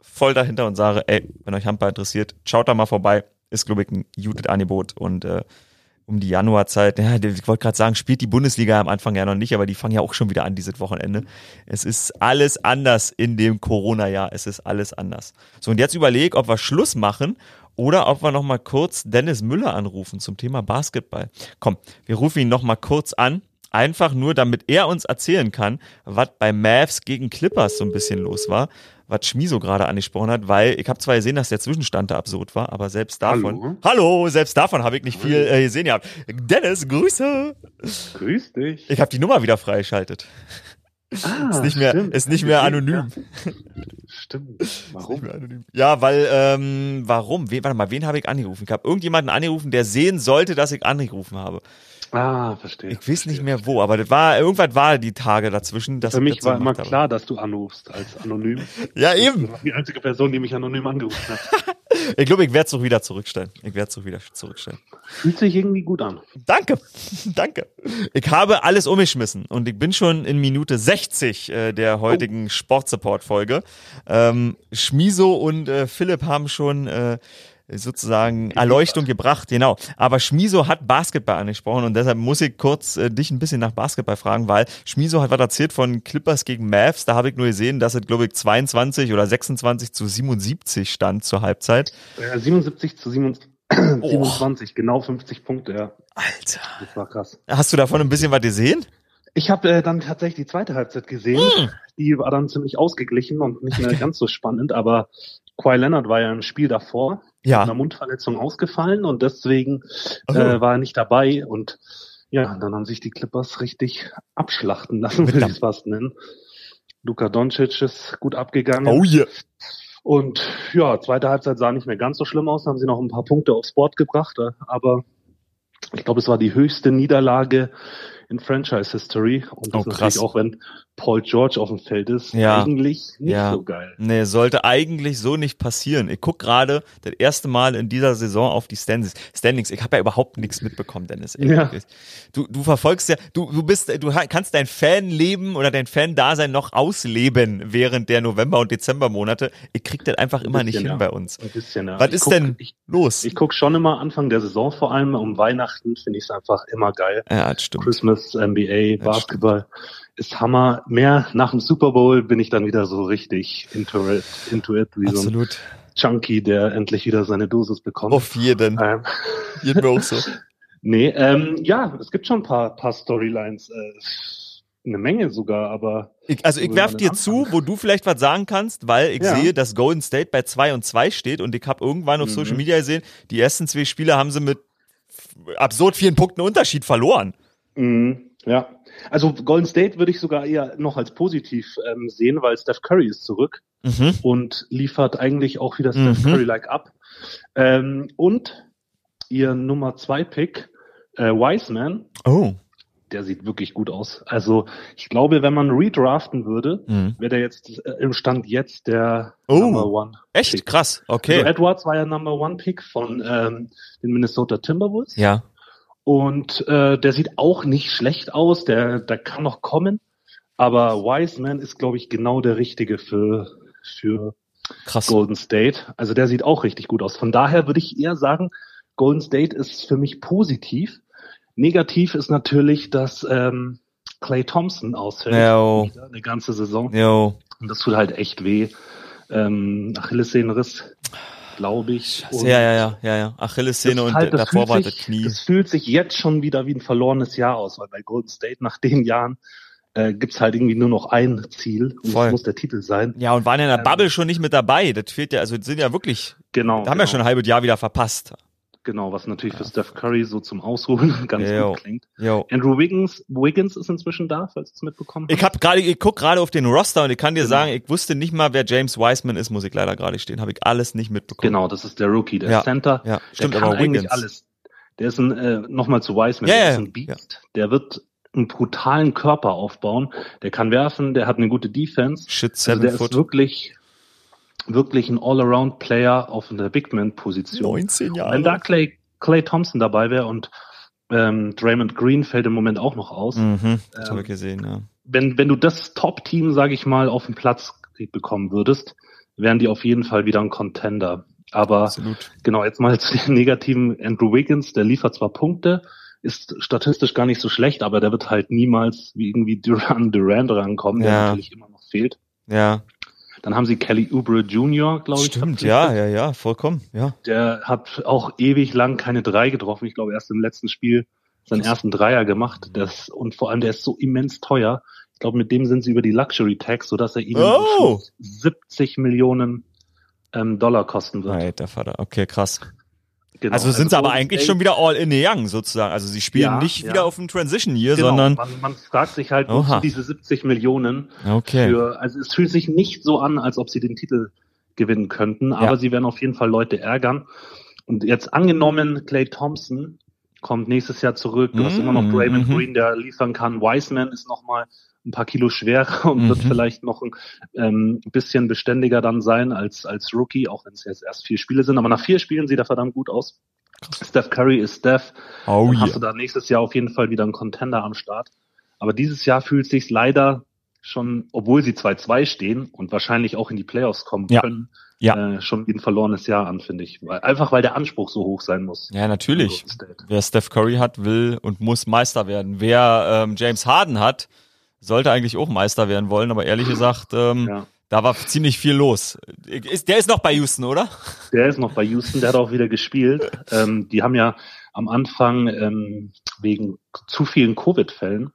voll dahinter und sage, ey, wenn euch Handball interessiert, schaut da mal vorbei. Ist, glaube ich, ein gutes Angebot. Und äh, um die Januarzeit, ja, ich wollte gerade sagen, spielt die Bundesliga am Anfang ja noch nicht, aber die fangen ja auch schon wieder an dieses Wochenende. Es ist alles anders in dem Corona-Jahr. Es ist alles anders. So, und jetzt überleg, ob wir Schluss machen oder ob wir noch mal kurz Dennis Müller anrufen zum Thema Basketball. Komm, wir rufen ihn noch mal kurz an. Einfach nur, damit er uns erzählen kann, was bei Mavs gegen Clippers so ein bisschen los war, was Schmiso gerade angesprochen hat, weil ich habe zwar gesehen, dass der Zwischenstand da absurd war, aber selbst davon, hallo, hallo selbst davon habe ich nicht viel äh, gesehen gehabt. Dennis, Grüße. Grüß dich. Ich habe die Nummer wieder freigeschaltet. Ah, ist nicht mehr, stimmt. ist nicht mehr anonym. Stimmt. Warum? anonym. Ja, weil, ähm, warum? Wen, warte mal, wen habe ich angerufen? Ich habe irgendjemanden angerufen, der sehen sollte, dass ich angerufen habe. Ah, verstehe. Ich weiß nicht mehr wo, aber das war, irgendwas war die Tage dazwischen. Dass Für ich mich war immer klar, dass du anrufst als anonym. Ja, Du eben. warst die einzige Person, die mich anonym angerufen hat. Ich glaube, ich werde es auch wieder zurückstellen. Ich werde es auch wieder zurückstellen. Fühlt sich irgendwie gut an. Danke, danke. Ich habe alles umgeschmissen und ich bin schon in Minute 60 äh, der heutigen Sportsupport-Folge. Ähm, Schmiso und äh, Philipp haben schon äh, sozusagen Erleuchtung gebracht, genau. Aber Schmiso hat Basketball angesprochen und deshalb muss ich kurz äh, dich ein bisschen nach Basketball fragen, weil Schmiso hat was erzählt von Clippers gegen Mavs. Da habe ich nur gesehen, dass es, glaube ich, 22 oder 26 zu 77 stand zur Halbzeit. Äh, 77 zu 27, 27, genau 50 Punkte, ja. Alter. Das war krass. Hast du davon ein bisschen was gesehen? Ich habe äh, dann tatsächlich die zweite Halbzeit gesehen. Hm. Die war dann ziemlich ausgeglichen und nicht mehr ganz so spannend, aber Kawhi Leonard war ja im Spiel davor mit Ja. einer Mundverletzung ausgefallen und deswegen Oh. äh, war er nicht dabei und ja, dann haben sich die Clippers richtig abschlachten lassen, der- ich es fast nennen. Luka Doncic ist gut abgegangen. Oh yeah. Und ja, zweite Halbzeit sah nicht mehr ganz so schlimm aus, haben sie noch ein paar Punkte aufs Board gebracht, äh, aber ich glaube, es war die höchste Niederlage in Franchise History und das Oh, ist natürlich auch, wenn Paul George auf dem Feld ist, Ja. eigentlich nicht Ja. so geil. Nee, sollte eigentlich so nicht passieren. Ich guck gerade das erste Mal in dieser Saison auf die Standings. Standings. Ich habe ja überhaupt nichts mitbekommen, Dennis. Ey, Ja. Du, du verfolgst ja, du, du bist, du kannst dein Fanleben oder dein Fan-Dasein noch ausleben während der November- und Dezembermonate. Ich krieg das einfach Ein immer nicht bisschen, hin ja. bei uns. Ein bisschen, ja. Was Ich ist guck, denn Ich, los? ich guck schon immer Anfang der Saison, vor allem um Weihnachten finde ich es einfach immer geil. ja, das stimmt. Christmas, NBA, Ja, Basketball ist Hammer. Mehr nach dem Super Bowl bin ich dann wieder so richtig into it, into it wie so ein Absolut. Junkie, der endlich wieder seine Dosis bekommt. Auf jeden. Ähm, mir auch so. nee, ähm, ja, es gibt schon ein paar, paar Storylines. Äh, eine Menge sogar, aber Ich, also ich werf dir denn zu, wo du vielleicht was sagen kannst, weil ich Ja. sehe, dass Golden State bei 2 und 2 steht und ich habe irgendwann auf Mhm. Social Media gesehen, die ersten zwei Spiele haben sie mit absurd vielen Punkten Unterschied verloren. Mhm, ja. Also Golden State würde ich sogar eher noch als positiv ähm, sehen, weil Steph Curry ist zurück Mhm. und liefert eigentlich auch wieder Mhm. Steph Curry-like ab. Ähm, und ihr Nummer zwei Pick, äh, Wiseman, Oh. der sieht wirklich gut aus. Also ich glaube, wenn man redraften würde, Mhm. wäre der jetzt äh, im Stand jetzt der Oh. Number One. Echt Pick. krass. Also Okay. Edwards war ja Number One Pick von ähm, den Minnesota Timberwolves. Ja. Und äh, der sieht auch nicht schlecht aus, der, der kann noch kommen. Aber Wiseman ist, glaube ich, genau der Richtige für, für Krass. Golden State. Also der sieht auch richtig gut aus. Von daher würde ich eher sagen, Golden State ist für mich positiv. Negativ ist natürlich, dass ähm, Clay Thompson ausfällt. Jo. Wieder eine ganze Saison. Jo. Und das tut halt echt weh. Ähm, Achillessehnenriss, glaube ich. Und Ja, ja, ja, ja, ja. Achillessehne und halt- davor war sich- das Knie. Das fühlt sich jetzt schon wieder wie ein verlorenes Jahr aus, weil bei Golden State nach den Jahren äh, gibt's halt irgendwie nur noch ein Ziel und Voll. das muss der Titel sein. Ja, und waren ja in der Ähm, Bubble schon nicht mit dabei. Das fehlt ja, also sind ja wirklich, Genau. da haben genau, ja schon ein halbes Jahr wieder verpasst. Genau, was natürlich für Steph Curry so zum Ausruhen ganz Jo. gut klingt. Jo. Andrew Wiggins, Wiggins ist inzwischen da, falls du es mitbekommen hast. Ich hab gerade, ich guck gerade auf den Roster und ich kann dir Genau. sagen, ich wusste nicht mal, wer James Wiseman ist, muss ich leider gerade stehen. Habe ich alles nicht mitbekommen. Genau, das ist der Rookie, der Ja, Center. Ja, Der stimmt, kann aber eigentlich Wiggins. alles. Der ist ein, äh, nochmal zu Wiseman, Ja, der ja, ist ein ja. Beast. Der wird einen brutalen Körper aufbauen. Der kann werfen, der hat eine gute Defense. Shit, Also der foot. ist wirklich, wirklich ein All-Around-Player auf einer Big Man-Position. 19 Jahre. Wenn da Clay, Clay Thompson dabei wäre und ähm, Draymond Green fällt im Moment auch noch aus. Mhm, das Ähm, habe ich gesehen, ja. Wenn, wenn du das Top-Team, sage ich mal, auf den Platz bekommen würdest, wären die auf jeden Fall wieder ein Contender. Aber Absolut. genau, jetzt mal zu den negativen Andrew Wiggins, der liefert zwar Punkte, ist statistisch gar nicht so schlecht, aber der wird halt niemals wie irgendwie Duran Durant rankommen, der Ja. natürlich immer noch fehlt. Ja, Dann haben sie Kelly Oubre Jr., glaube ich. stimmt, ja, ja, ja, vollkommen, ja. Der hat auch ewig lang keine drei getroffen. Ich glaube, erst im letzten Spiel seinen ersten Dreier gemacht. Das, und vor allem, der ist so immens teuer. Ich glaube, mit dem sind sie über die Luxury Tax, sodass er ihnen Oh! Schluss 70 Millionen ähm, Dollar kosten wird. Alter Vater, okay, krass. Genau. Also sind sie aber eigentlich State- schon wieder all in the young sozusagen. Also sie spielen Ja, nicht ja. wieder auf dem Transition Year, Genau, sondern man, man fragt sich halt, wozu diese 70 Millionen okay. für, also es fühlt sich nicht so an, als ob sie den Titel gewinnen könnten, aber Ja. sie werden auf jeden Fall Leute ärgern. Und jetzt angenommen, Clay Thompson kommt nächstes Jahr zurück, du hast Mm, immer noch Draymond mhm. Green, der liefern kann, Wiseman ist nochmal ein paar Kilo schwerer und wird Mhm. vielleicht noch ein ähm, bisschen beständiger dann sein als, als Rookie, auch wenn es jetzt erst vier Spiele sind, aber nach vier Spielen sieht er verdammt gut aus. Steph Curry ist Steph, Oh dann ja. hast du da nächstes Jahr auf jeden Fall wieder einen Contender am Start. Aber dieses Jahr fühlt sich leider schon, obwohl sie 2-2 stehen und wahrscheinlich auch in die Playoffs kommen Ja. können, Ja. äh, schon wie ein verlorenes Jahr an, finde ich. Weil, einfach weil der Anspruch so hoch sein muss. Ja, natürlich. State. Wer Steph Curry hat, will und muss Meister werden. Wer ähm, James Harden hat, sollte eigentlich auch Meister werden wollen, aber ehrlich gesagt, ähm, Ja. da war ziemlich viel los. Ist, der ist noch bei Houston, oder? Der ist noch bei Houston, der hat auch wieder gespielt. Ähm, die haben ja am Anfang ähm, wegen zu vielen Covid-Fällen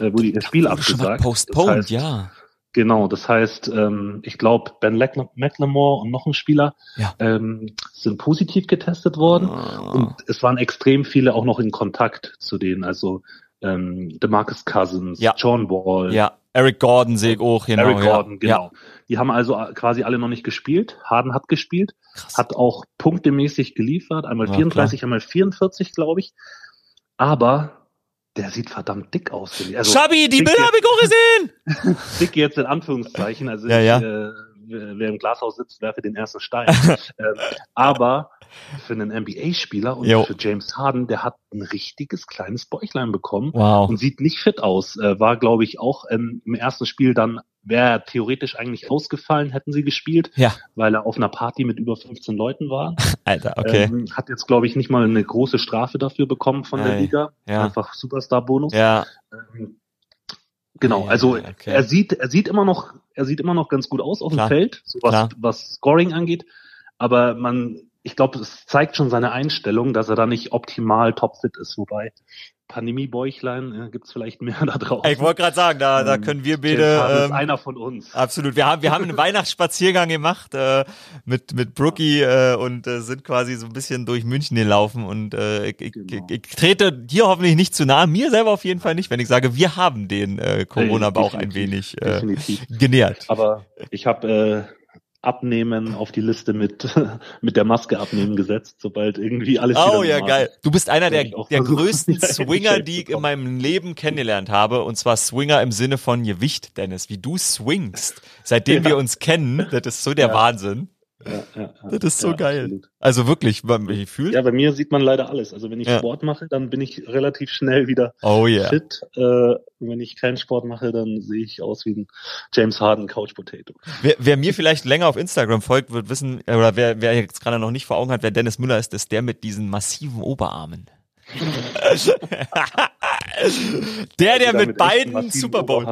äh, wurde ihr Spiel abgesagt. postponed, das heißt, ja. Genau, das heißt, ähm, ich glaube, Ben McLemore und noch ein Spieler Ja. ähm, sind positiv getestet worden. Ah. Und es waren extrem viele auch noch in Kontakt zu denen, also ähm, DeMarcus Cousins, Ja. John Wall, Ja, Eric Gordon sehe ich auch, genau. Eric Gordon, ja. genau. Die haben also quasi alle noch nicht gespielt. Harden hat gespielt, Ja, krass. hat auch punktemäßig geliefert, einmal Ja, 34, einmal 44, glaube ich. Aber der sieht verdammt dick aus. Also, Schabi, die Bilder habe ich auch gesehen! dick jetzt in Anführungszeichen. Also Ja, ich, ja. Äh, wer im Glashaus sitzt, werfe den ersten Stein. ähm, aber für einen NBA-Spieler und Jo. für James Harden, der hat ein richtiges kleines Bäuchlein bekommen Wow. und sieht nicht fit aus. Äh, war, glaube ich, auch ähm, im ersten Spiel dann, wäre theoretisch eigentlich ausgefallen, hätten sie gespielt, Ja, weil er auf einer Party mit über 15 Leuten war. Alter, okay. Ähm, hat jetzt, glaube ich, nicht mal eine große Strafe dafür bekommen von der Ei, Liga. ja. Einfach Superstar-Bonus. ja, Ähm, Genau, Ja, also okay. er sieht, er sieht immer noch, er sieht immer noch ganz gut aus auf Klar, dem Feld, so was, klar. was Scoring angeht. Aber man, ich glaube, es zeigt schon seine Einstellung, dass er da nicht optimal topfit ist. Wobei Pandemiebäuchlein äh, gibt's vielleicht mehr da draußen. ich wollte gerade sagen, da, da Ähm, können wir beide ist ähm, einer von uns. Absolut. Wir haben, wir haben einen Weihnachtsspaziergang gemacht äh, mit, mit Brookie äh, und äh, sind quasi so ein bisschen durch München gelaufen und äh, ich, Genau. ich, ich trete dir hoffentlich nicht zu nahe, mir selber auf jeden Fall nicht, wenn ich sage, wir haben den äh, Corona-Bauch ein wenig äh, Definitiv. genährt. Aber ich habe äh, Abnehmen auf die Liste mit mit der Maske abnehmen gesetzt, sobald irgendwie alles Oh ja, geil. Du bist einer der, der größten Swinger, die ich in meinem Leben kennengelernt habe. Und zwar Swinger im Sinne von Gewicht, Dennis. Wie du swingst. Seitdem Ja. wir uns kennen, das ist so der Ja. Wahnsinn. Ja, ja, ja. Das ist so geil. absolut. Also wirklich, wie fühlt? Ja, bei mir sieht man leider alles. Also wenn ich. Sport mache, dann bin ich relativ schnell wieder Oh yeah. fit. Äh, wenn ich keinen Sport mache, dann sehe ich aus wie ein James Harden Couch Potato. Wer, wer mir vielleicht länger auf Instagram folgt, wird wissen, oder wer, wer jetzt gerade noch nicht vor Augen hat, wer Dennis Müller ist, ist der mit diesen massiven Oberarmen. der, der mit beiden Super Bowl.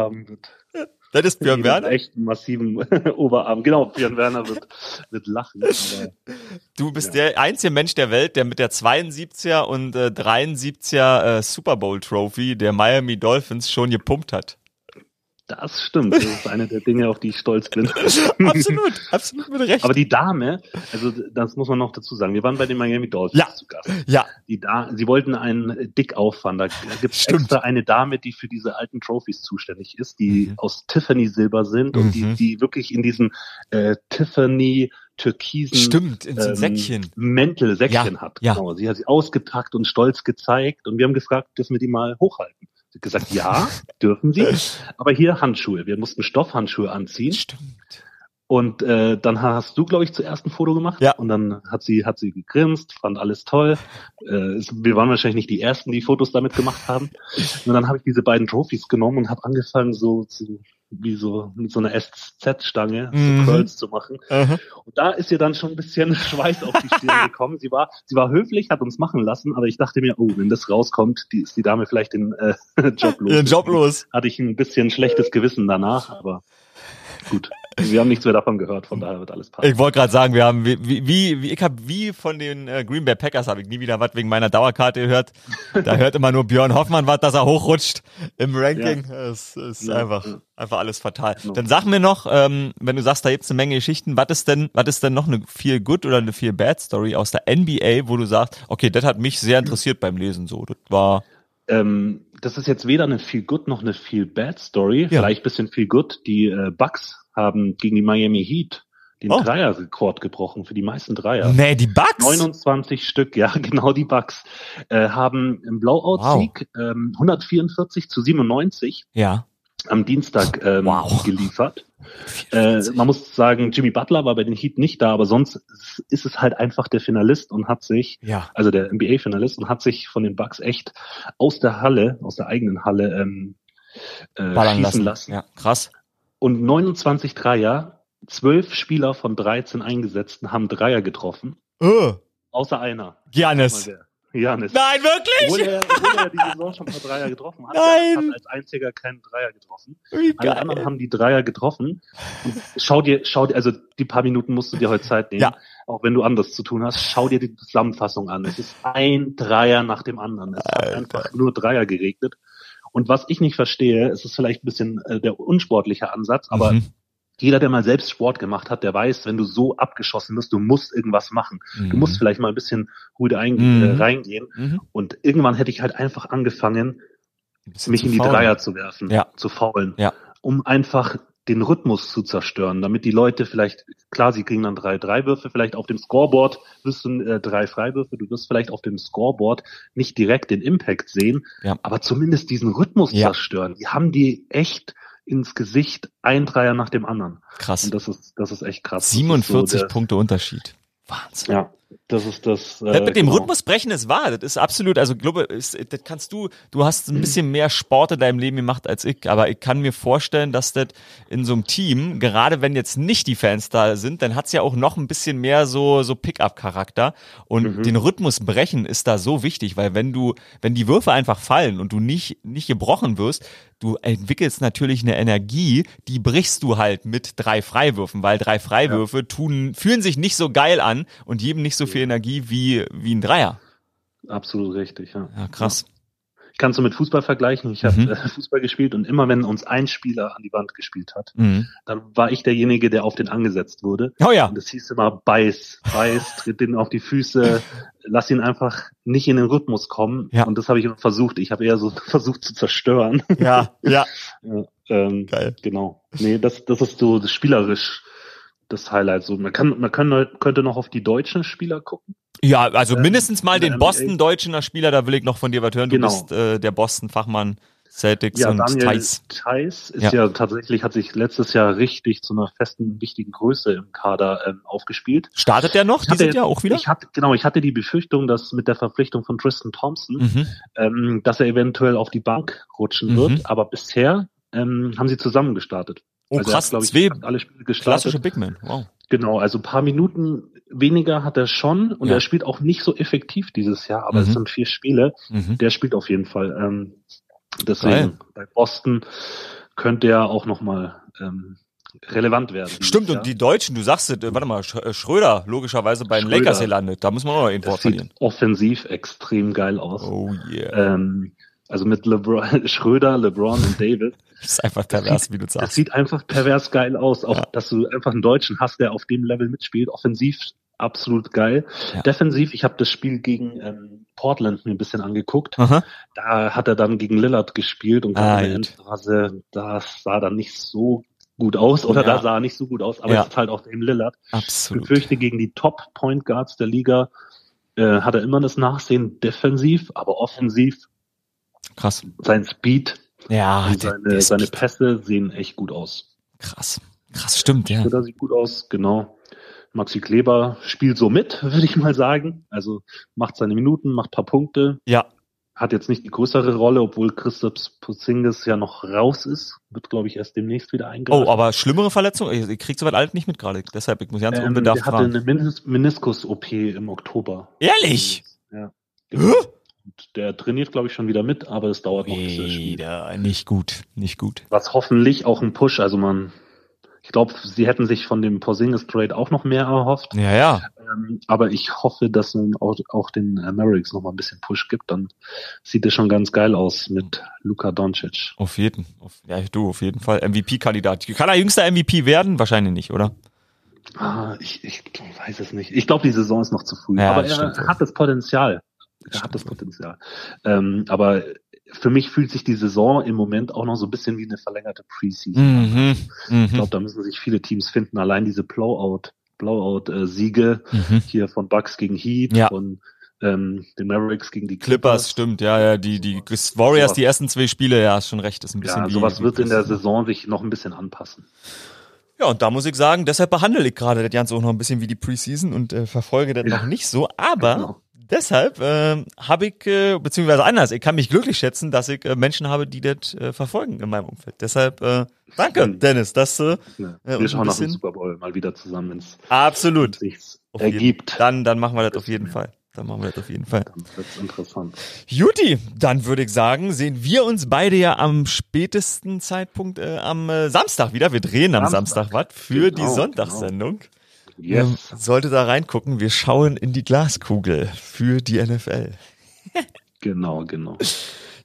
Das ist Björn Werner. echt einen massiven Oberarm. Genau, Björn Werner wird, wird lachen. Aber Du bist Ja. der einzige Mensch der Welt, der mit der 72er und äh, 73er äh, Super Bowl Trophy der Miami Dolphins schon gepumpt hat. Das stimmt. Das ist eine der Dinge, auf die ich stolz bin. absolut, absolut mit Recht. Aber die Dame, also das muss man noch dazu sagen, wir waren bei den Miami Dolphins Ja. zu Gast. ja, Die da sie wollten einen Dick auffahren. Da gibt es extra eine Dame, die für diese alten Trophies zuständig ist, die Mhm. aus Tiffany Silber sind und die, Mhm. die wirklich in diesen äh, Tiffany türkisen stimmt, in so ähm, Säckchen. Mäntel, Säckchen Ja, hat. ja. Genau. Sie hat sie ausgepackt und stolz gezeigt und wir haben gefragt, dürfen wir die mal hochhalten? Gesagt, ja, dürfen sie. Aber hier Handschuhe. Wir mussten Stoffhandschuhe anziehen. Stimmt. Und äh, dann hast du, glaube ich, zuerst ein Foto gemacht. Ja. Und dann hat sie, hat sie gegrinst, fand alles toll. Äh, es, wir waren wahrscheinlich nicht die Ersten, die Fotos damit gemacht haben. Und dann habe ich diese beiden Trophys genommen und habe angefangen, so zu, wie so mit so einer SZ-Stange Mhm. so Curls zu machen. Aha. Und da ist ihr dann schon ein bisschen Schweiß auf die Stirn gekommen. Sie war, sie war höflich, hat uns machen lassen, aber ich dachte mir, oh, wenn das rauskommt, die ist die Dame vielleicht den äh, Job los. Ihren Job los. Hatte ich ein bisschen schlechtes Gewissen danach, aber gut. Wir haben nichts mehr davon gehört, von daher wird alles passen. Ich wollte gerade sagen, wir haben wie, wie, wie ich habe wie von den äh, Green Bay Packers habe ich nie wieder was wegen meiner Dauerkarte gehört. Da hört immer nur Björn Hoffmann was, dass er hochrutscht im Ranking. Es ist Ja, einfach ja. einfach alles fatal. Ja. Dann sag mir noch, ähm, wenn du sagst, da gibt's eine Menge Geschichten, was ist denn was ist denn noch eine viel good oder eine viel bad Story aus der NBA, wo du sagst, okay, das hat mich sehr interessiert beim Lesen so. Das war Ähm, das ist jetzt weder eine Feel Good noch eine Feel Bad Story. Vielleicht bisschen Feel Good. Die äh, Bucks haben gegen die Miami Heat den Oh. Dreierrekord gebrochen für die meisten Dreier. Nee, die Bugs. 29 Stück, ja, genau die Bucks, äh, haben im Blowout-Sieg ähm, 144 zu 97 Ja. am Dienstag ähm, Wow. geliefert. Äh, man muss sagen, Jimmy Butler war bei den Heat nicht da, aber sonst ist- es halt einfach der Finalist und hat sich, Ja. also der NBA-Finalist und hat sich von den Bucks echt aus der Halle, aus der eigenen Halle ähm, äh, schießen lassen. lassen. Ja, krass. Und 29 Dreier, zwölf Spieler von 13 eingesetzten haben Dreier getroffen, Uh, außer einer. Wer. Janis. Nein, wirklich? Obwohl er, obwohl er die Saison schon ein paar Dreier getroffen hat, Nein. hat als einziger keinen Dreier getroffen. Wie Alle anderen haben die Dreier getroffen. Und schau dir, schau dir, also die paar Minuten musst du dir heute Zeit nehmen, Ja. auch wenn du anders zu tun hast. Schau dir die Zusammenfassung an. Es ist ein Dreier nach dem anderen. Es hat Alter. einfach nur Dreier geregnet. Und was ich nicht verstehe, es ist vielleicht ein bisschen äh, der unsportliche Ansatz, aber Mhm. jeder, der mal selbst Sport gemacht hat, der weiß, wenn du so abgeschossen wirst, du musst irgendwas machen. Du musst vielleicht mal ein bisschen ruhig ein, Mhm. äh, reingehen. Mhm. Und irgendwann hätte ich halt einfach angefangen, mich in die faul. Dreier zu werfen, Ja. zu faulen, Ja. um einfach den Rhythmus zu zerstören, damit die Leute vielleicht, klar, sie kriegen dann drei Dreiwürfe, vielleicht auf dem Scoreboard wirst du äh, drei Freiwürfe, du wirst vielleicht auf dem Scoreboard nicht direkt den Impact sehen, Ja. aber zumindest diesen Rhythmus Ja. zerstören. Die haben die echt ins Gesicht, ein Dreier nach dem anderen. Krass. Und das ist, das ist echt krass. Das ist 47 so Punkte Unterschied. Wahnsinn. Ja, das ist das. Äh, Das mit dem genau. Rhythmusbrechen ist wahr. Das ist absolut, also glaube, das kannst du, du hast ein bisschen mehr Sport in deinem Leben gemacht als ich, aber ich kann mir vorstellen, dass das in so einem Team, gerade wenn jetzt nicht die Fans da sind, dann hat's ja auch noch ein bisschen mehr so, so Pickup-Charakter. Und Mhm. den Rhythmus brechen ist da so wichtig, weil wenn du, wenn die Würfe einfach fallen und du nicht, nicht gebrochen wirst, du entwickelst natürlich eine Energie, die brichst du halt mit drei Freiwürfen, weil drei Freiwürfe tun, fühlen sich nicht so geil an und geben nicht so viel Energie wie, wie ein Dreier. Absolut richtig, ja. Ja, krass. Ich kann es so mit Fußball vergleichen. Ich habe Mhm. äh, Fußball gespielt und immer wenn uns ein Spieler an die Wand gespielt hat, Mhm. dann war ich derjenige, der auf den angesetzt wurde. Oh ja. Und es hieß immer beiß, beiß, tritt den auf die Füße, lass ihn einfach nicht in den Rhythmus kommen. Ja. Und das habe ich versucht. Ich habe eher so versucht zu zerstören. Ja, ja. ja, ähm, Geil. Genau. Nee, das, das ist so das spielerisch das Highlight. So, man kann, man kann, könnte noch auf die deutschen Spieler gucken. Ja, also Ähm, mindestens mal den NBA. Boston-Deutschener Spieler, da will ich noch von dir was hören. Du Genau. bist äh, der Boston-Fachmann Celtics Ja, und Daniel Thais. Theiss ist Ja. ja. tatsächlich, hat sich letztes Jahr richtig zu einer festen, wichtigen Größe im Kader ähm, aufgespielt. Startet der noch Ich hatte- dieses Jahr auch wieder? Ich hatte, genau, ich hatte die Befürchtung, dass mit der Verpflichtung von Tristan Thompson, Mhm. ähm, dass er eventuell auf die Bank rutschen Mhm. wird. Aber bisher ähm, haben sie zusammen gestartet. Oh also krass, glaube ich, zwei alle Spiele klassische gestartet. Big Men. Wow. Genau, also ein paar Minuten weniger hat er schon und Ja. er spielt auch nicht so effektiv dieses Jahr, aber Mhm. es sind vier Spiele. Mhm. Der spielt auf jeden Fall. Ähm, deswegen bei Boston könnte er auch nochmal ähm, relevant werden. Stimmt, Jahr. und die Deutschen, du sagst es, äh, warte mal, äh, Schröder, logischerweise bei den Schröder. Lakers gelandet. Da muss man auch noch sieht verlieren. offensiv extrem geil aus. Oh yeah. Ähm, also mit LeBron, Schröder, LeBron und David. Das ist einfach pervers, wie du Das sagst. sieht einfach pervers geil aus. Auch, Ja. dass du einfach einen Deutschen hast, der auf dem Level mitspielt. Offensiv absolut geil. Ja. Defensiv, ich habe das Spiel gegen ähm, Portland mir ein bisschen angeguckt. Aha. Da hat er dann gegen Lillard gespielt und Ah, in der. Endphase, das sah dann nicht so gut aus. Oder Ja. da sah er nicht so gut aus, aber Ja. es ist halt auch dem Lillard. Ich Absolut. befürchte, gegen die Top-Point Guards der Liga äh, hat er immer das Nachsehen defensiv, aber offensiv Krass. sein Speed Ja, und der, seine, der seine Speed. Pässe sehen echt gut aus. Krass. Krass, stimmt, ja. Schröder sieht gut aus, genau. Maxi Kleber spielt so mit, würde ich mal sagen. Also macht seine Minuten, macht paar Punkte, Ja. hat jetzt nicht die größere Rolle, obwohl Christoph Porzingis ja noch raus ist. Wird, glaube ich, erst demnächst wieder eingreifen. Oh, aber schlimmere Verletzung? Ich, krieg soweit alles nicht mit gerade. Deshalb, ich muss ganz ähm, unbedarft der hatte fragen. eine Menis Meniskus-OP im Oktober. Ehrlich? Ja. Genau. Der trainiert, glaube ich, schon wieder mit, aber es dauert noch, bis spielt. Wieder nicht gut, nicht gut. Was hoffentlich auch ein Push, also man, Ich glaube, sie hätten sich von dem Porzingis Trade auch noch mehr erhofft. Ja, ja. Ähm, aber ich hoffe, dass man auch, auch den äh, Mavericks noch mal ein bisschen Push gibt. Dann sieht es schon ganz geil aus mit Luka Doncic. Auf jeden. Auf, ja, du, auf jeden Fall. MVP-Kandidat. Kann er jüngster MVP werden? Wahrscheinlich nicht, oder? Ah, ich, ich weiß es nicht. Ich glaube, die Saison ist noch zu früh. Ja, aber er stimmt. hat das Potenzial. Er hat das Potenzial. Ähm, aber für mich fühlt sich die Saison im Moment auch noch so ein bisschen wie eine verlängerte Preseason. an. Mhm. Ich Mhm. glaube, da müssen sich viele Teams finden. Allein diese Blowout, Blowout-Siege Mhm. hier von Bucks gegen Heat, Ja. von ähm, den Mavericks gegen die Clippers, Clippers. stimmt, ja, ja, die, die Warriors, Sowas. die ersten zwei Spiele, ja, ist schon recht, ist ein bisschen Ja, sowas wie wird in der. Saison sich noch ein bisschen anpassen. Ja, und da muss ich sagen, deshalb behandle ich gerade das Ganze auch noch ein bisschen wie die Preseason und äh, verfolge das Ja. noch nicht so, aber Genau. Deshalb ähm, habe ich, äh, beziehungsweise anders, ich kann mich glücklich schätzen, dass ich äh, Menschen habe, die das äh, verfolgen in meinem Umfeld. Deshalb, äh, danke. Dennis, dass äh, Ja. Wir schauen nach dem Super Bowl mal wieder zusammen, wenn es absolut Auf jeden- ergibt. Dann, dann machen wir das auf jeden Ja. Fall. Dann machen wir das auf jeden Fall. Dann wird's interessant. Juti, dann würde ich sagen, sehen wir uns beide ja am spätesten Zeitpunkt äh, am äh, Samstag wieder. Wir drehen am Samstag, Samstag. was für Genau, die Sonntagssendung. Yes. Ähm, sollte da reingucken. Wir schauen in die Glaskugel für die NFL. Genau, genau.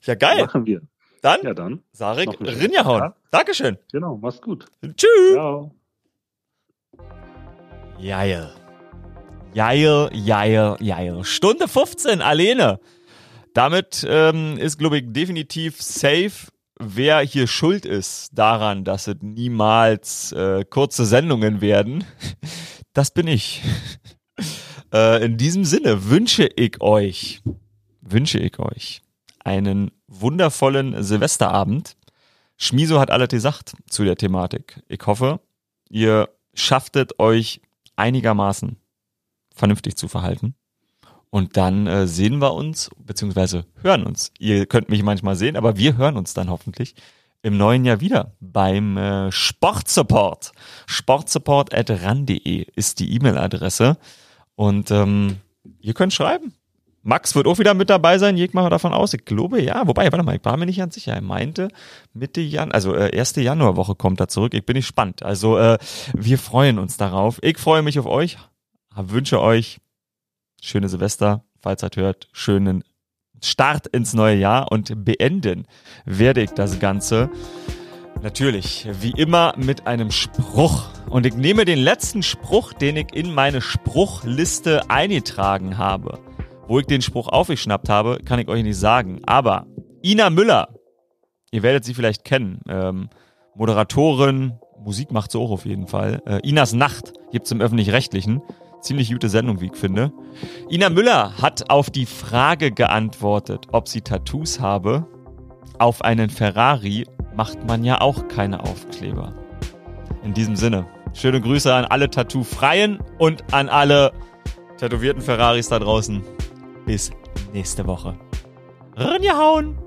Ja, geil. Machen wir. Dann, Ja, dann. Sarek, schönen Rinjahauen. Tag. Dankeschön. Genau, mach's gut. Tschüss. Ciao. Geil. Geil, geil, geil. Stunde 15 alleine. Damit ähm, ist, glaube ich, definitiv safe, wer hier schuld ist daran, dass es niemals äh, kurze Sendungen werden. Das bin ich. äh, in diesem Sinne wünsche ich euch, wünsche ich euch einen wundervollen Silvesterabend. Schmiso hat alles gesagt zu der Thematik. Ich hoffe, ihr schaftet euch einigermaßen vernünftig zu verhalten. Und dann äh, sehen wir uns, beziehungsweise hören uns. Ihr könnt mich manchmal sehen, aber wir hören uns dann hoffentlich im neuen Jahr wieder beim äh, Sportsupport. Sportsupport.ran.de ist die E-Mail-Adresse. Und ähm, ihr könnt schreiben. Max wird auch wieder mit dabei sein, jeg mal davon aus. Ich glaube, ja. Wobei, warte mal, ich war mir nicht ganz sicher. Er meinte, Mitte Januar, also äh, erste Januarwoche kommt er zurück. Ich bin gespannt. Also äh, wir freuen uns darauf. Ich freue mich auf euch. Wünsche euch schöne Silvester, falls ihr hört, schönen Start ins neue Jahr und beenden werde ich das Ganze natürlich wie immer mit einem Spruch. Und ich nehme den letzten Spruch, den ich in meine Spruchliste eingetragen habe. Wo ich den Spruch aufgeschnappt habe, kann ich euch nicht sagen. Aber Ina Müller, ihr werdet sie vielleicht kennen, ähm, Moderatorin, Musik macht sie auch auf jeden Fall. Äh, Inas Nacht gibt's im Öffentlich-Rechtlichen. Ziemlich gute Sendung, wie ich finde. Ina Müller hat auf die Frage geantwortet, ob sie Tattoos habe. Auf einen Ferrari macht man ja auch keine Aufkleber. In diesem Sinne, schöne Grüße an alle Tattoo-Freien und an alle tätowierten Ferraris da draußen. Bis nächste Woche. Rinjahauen!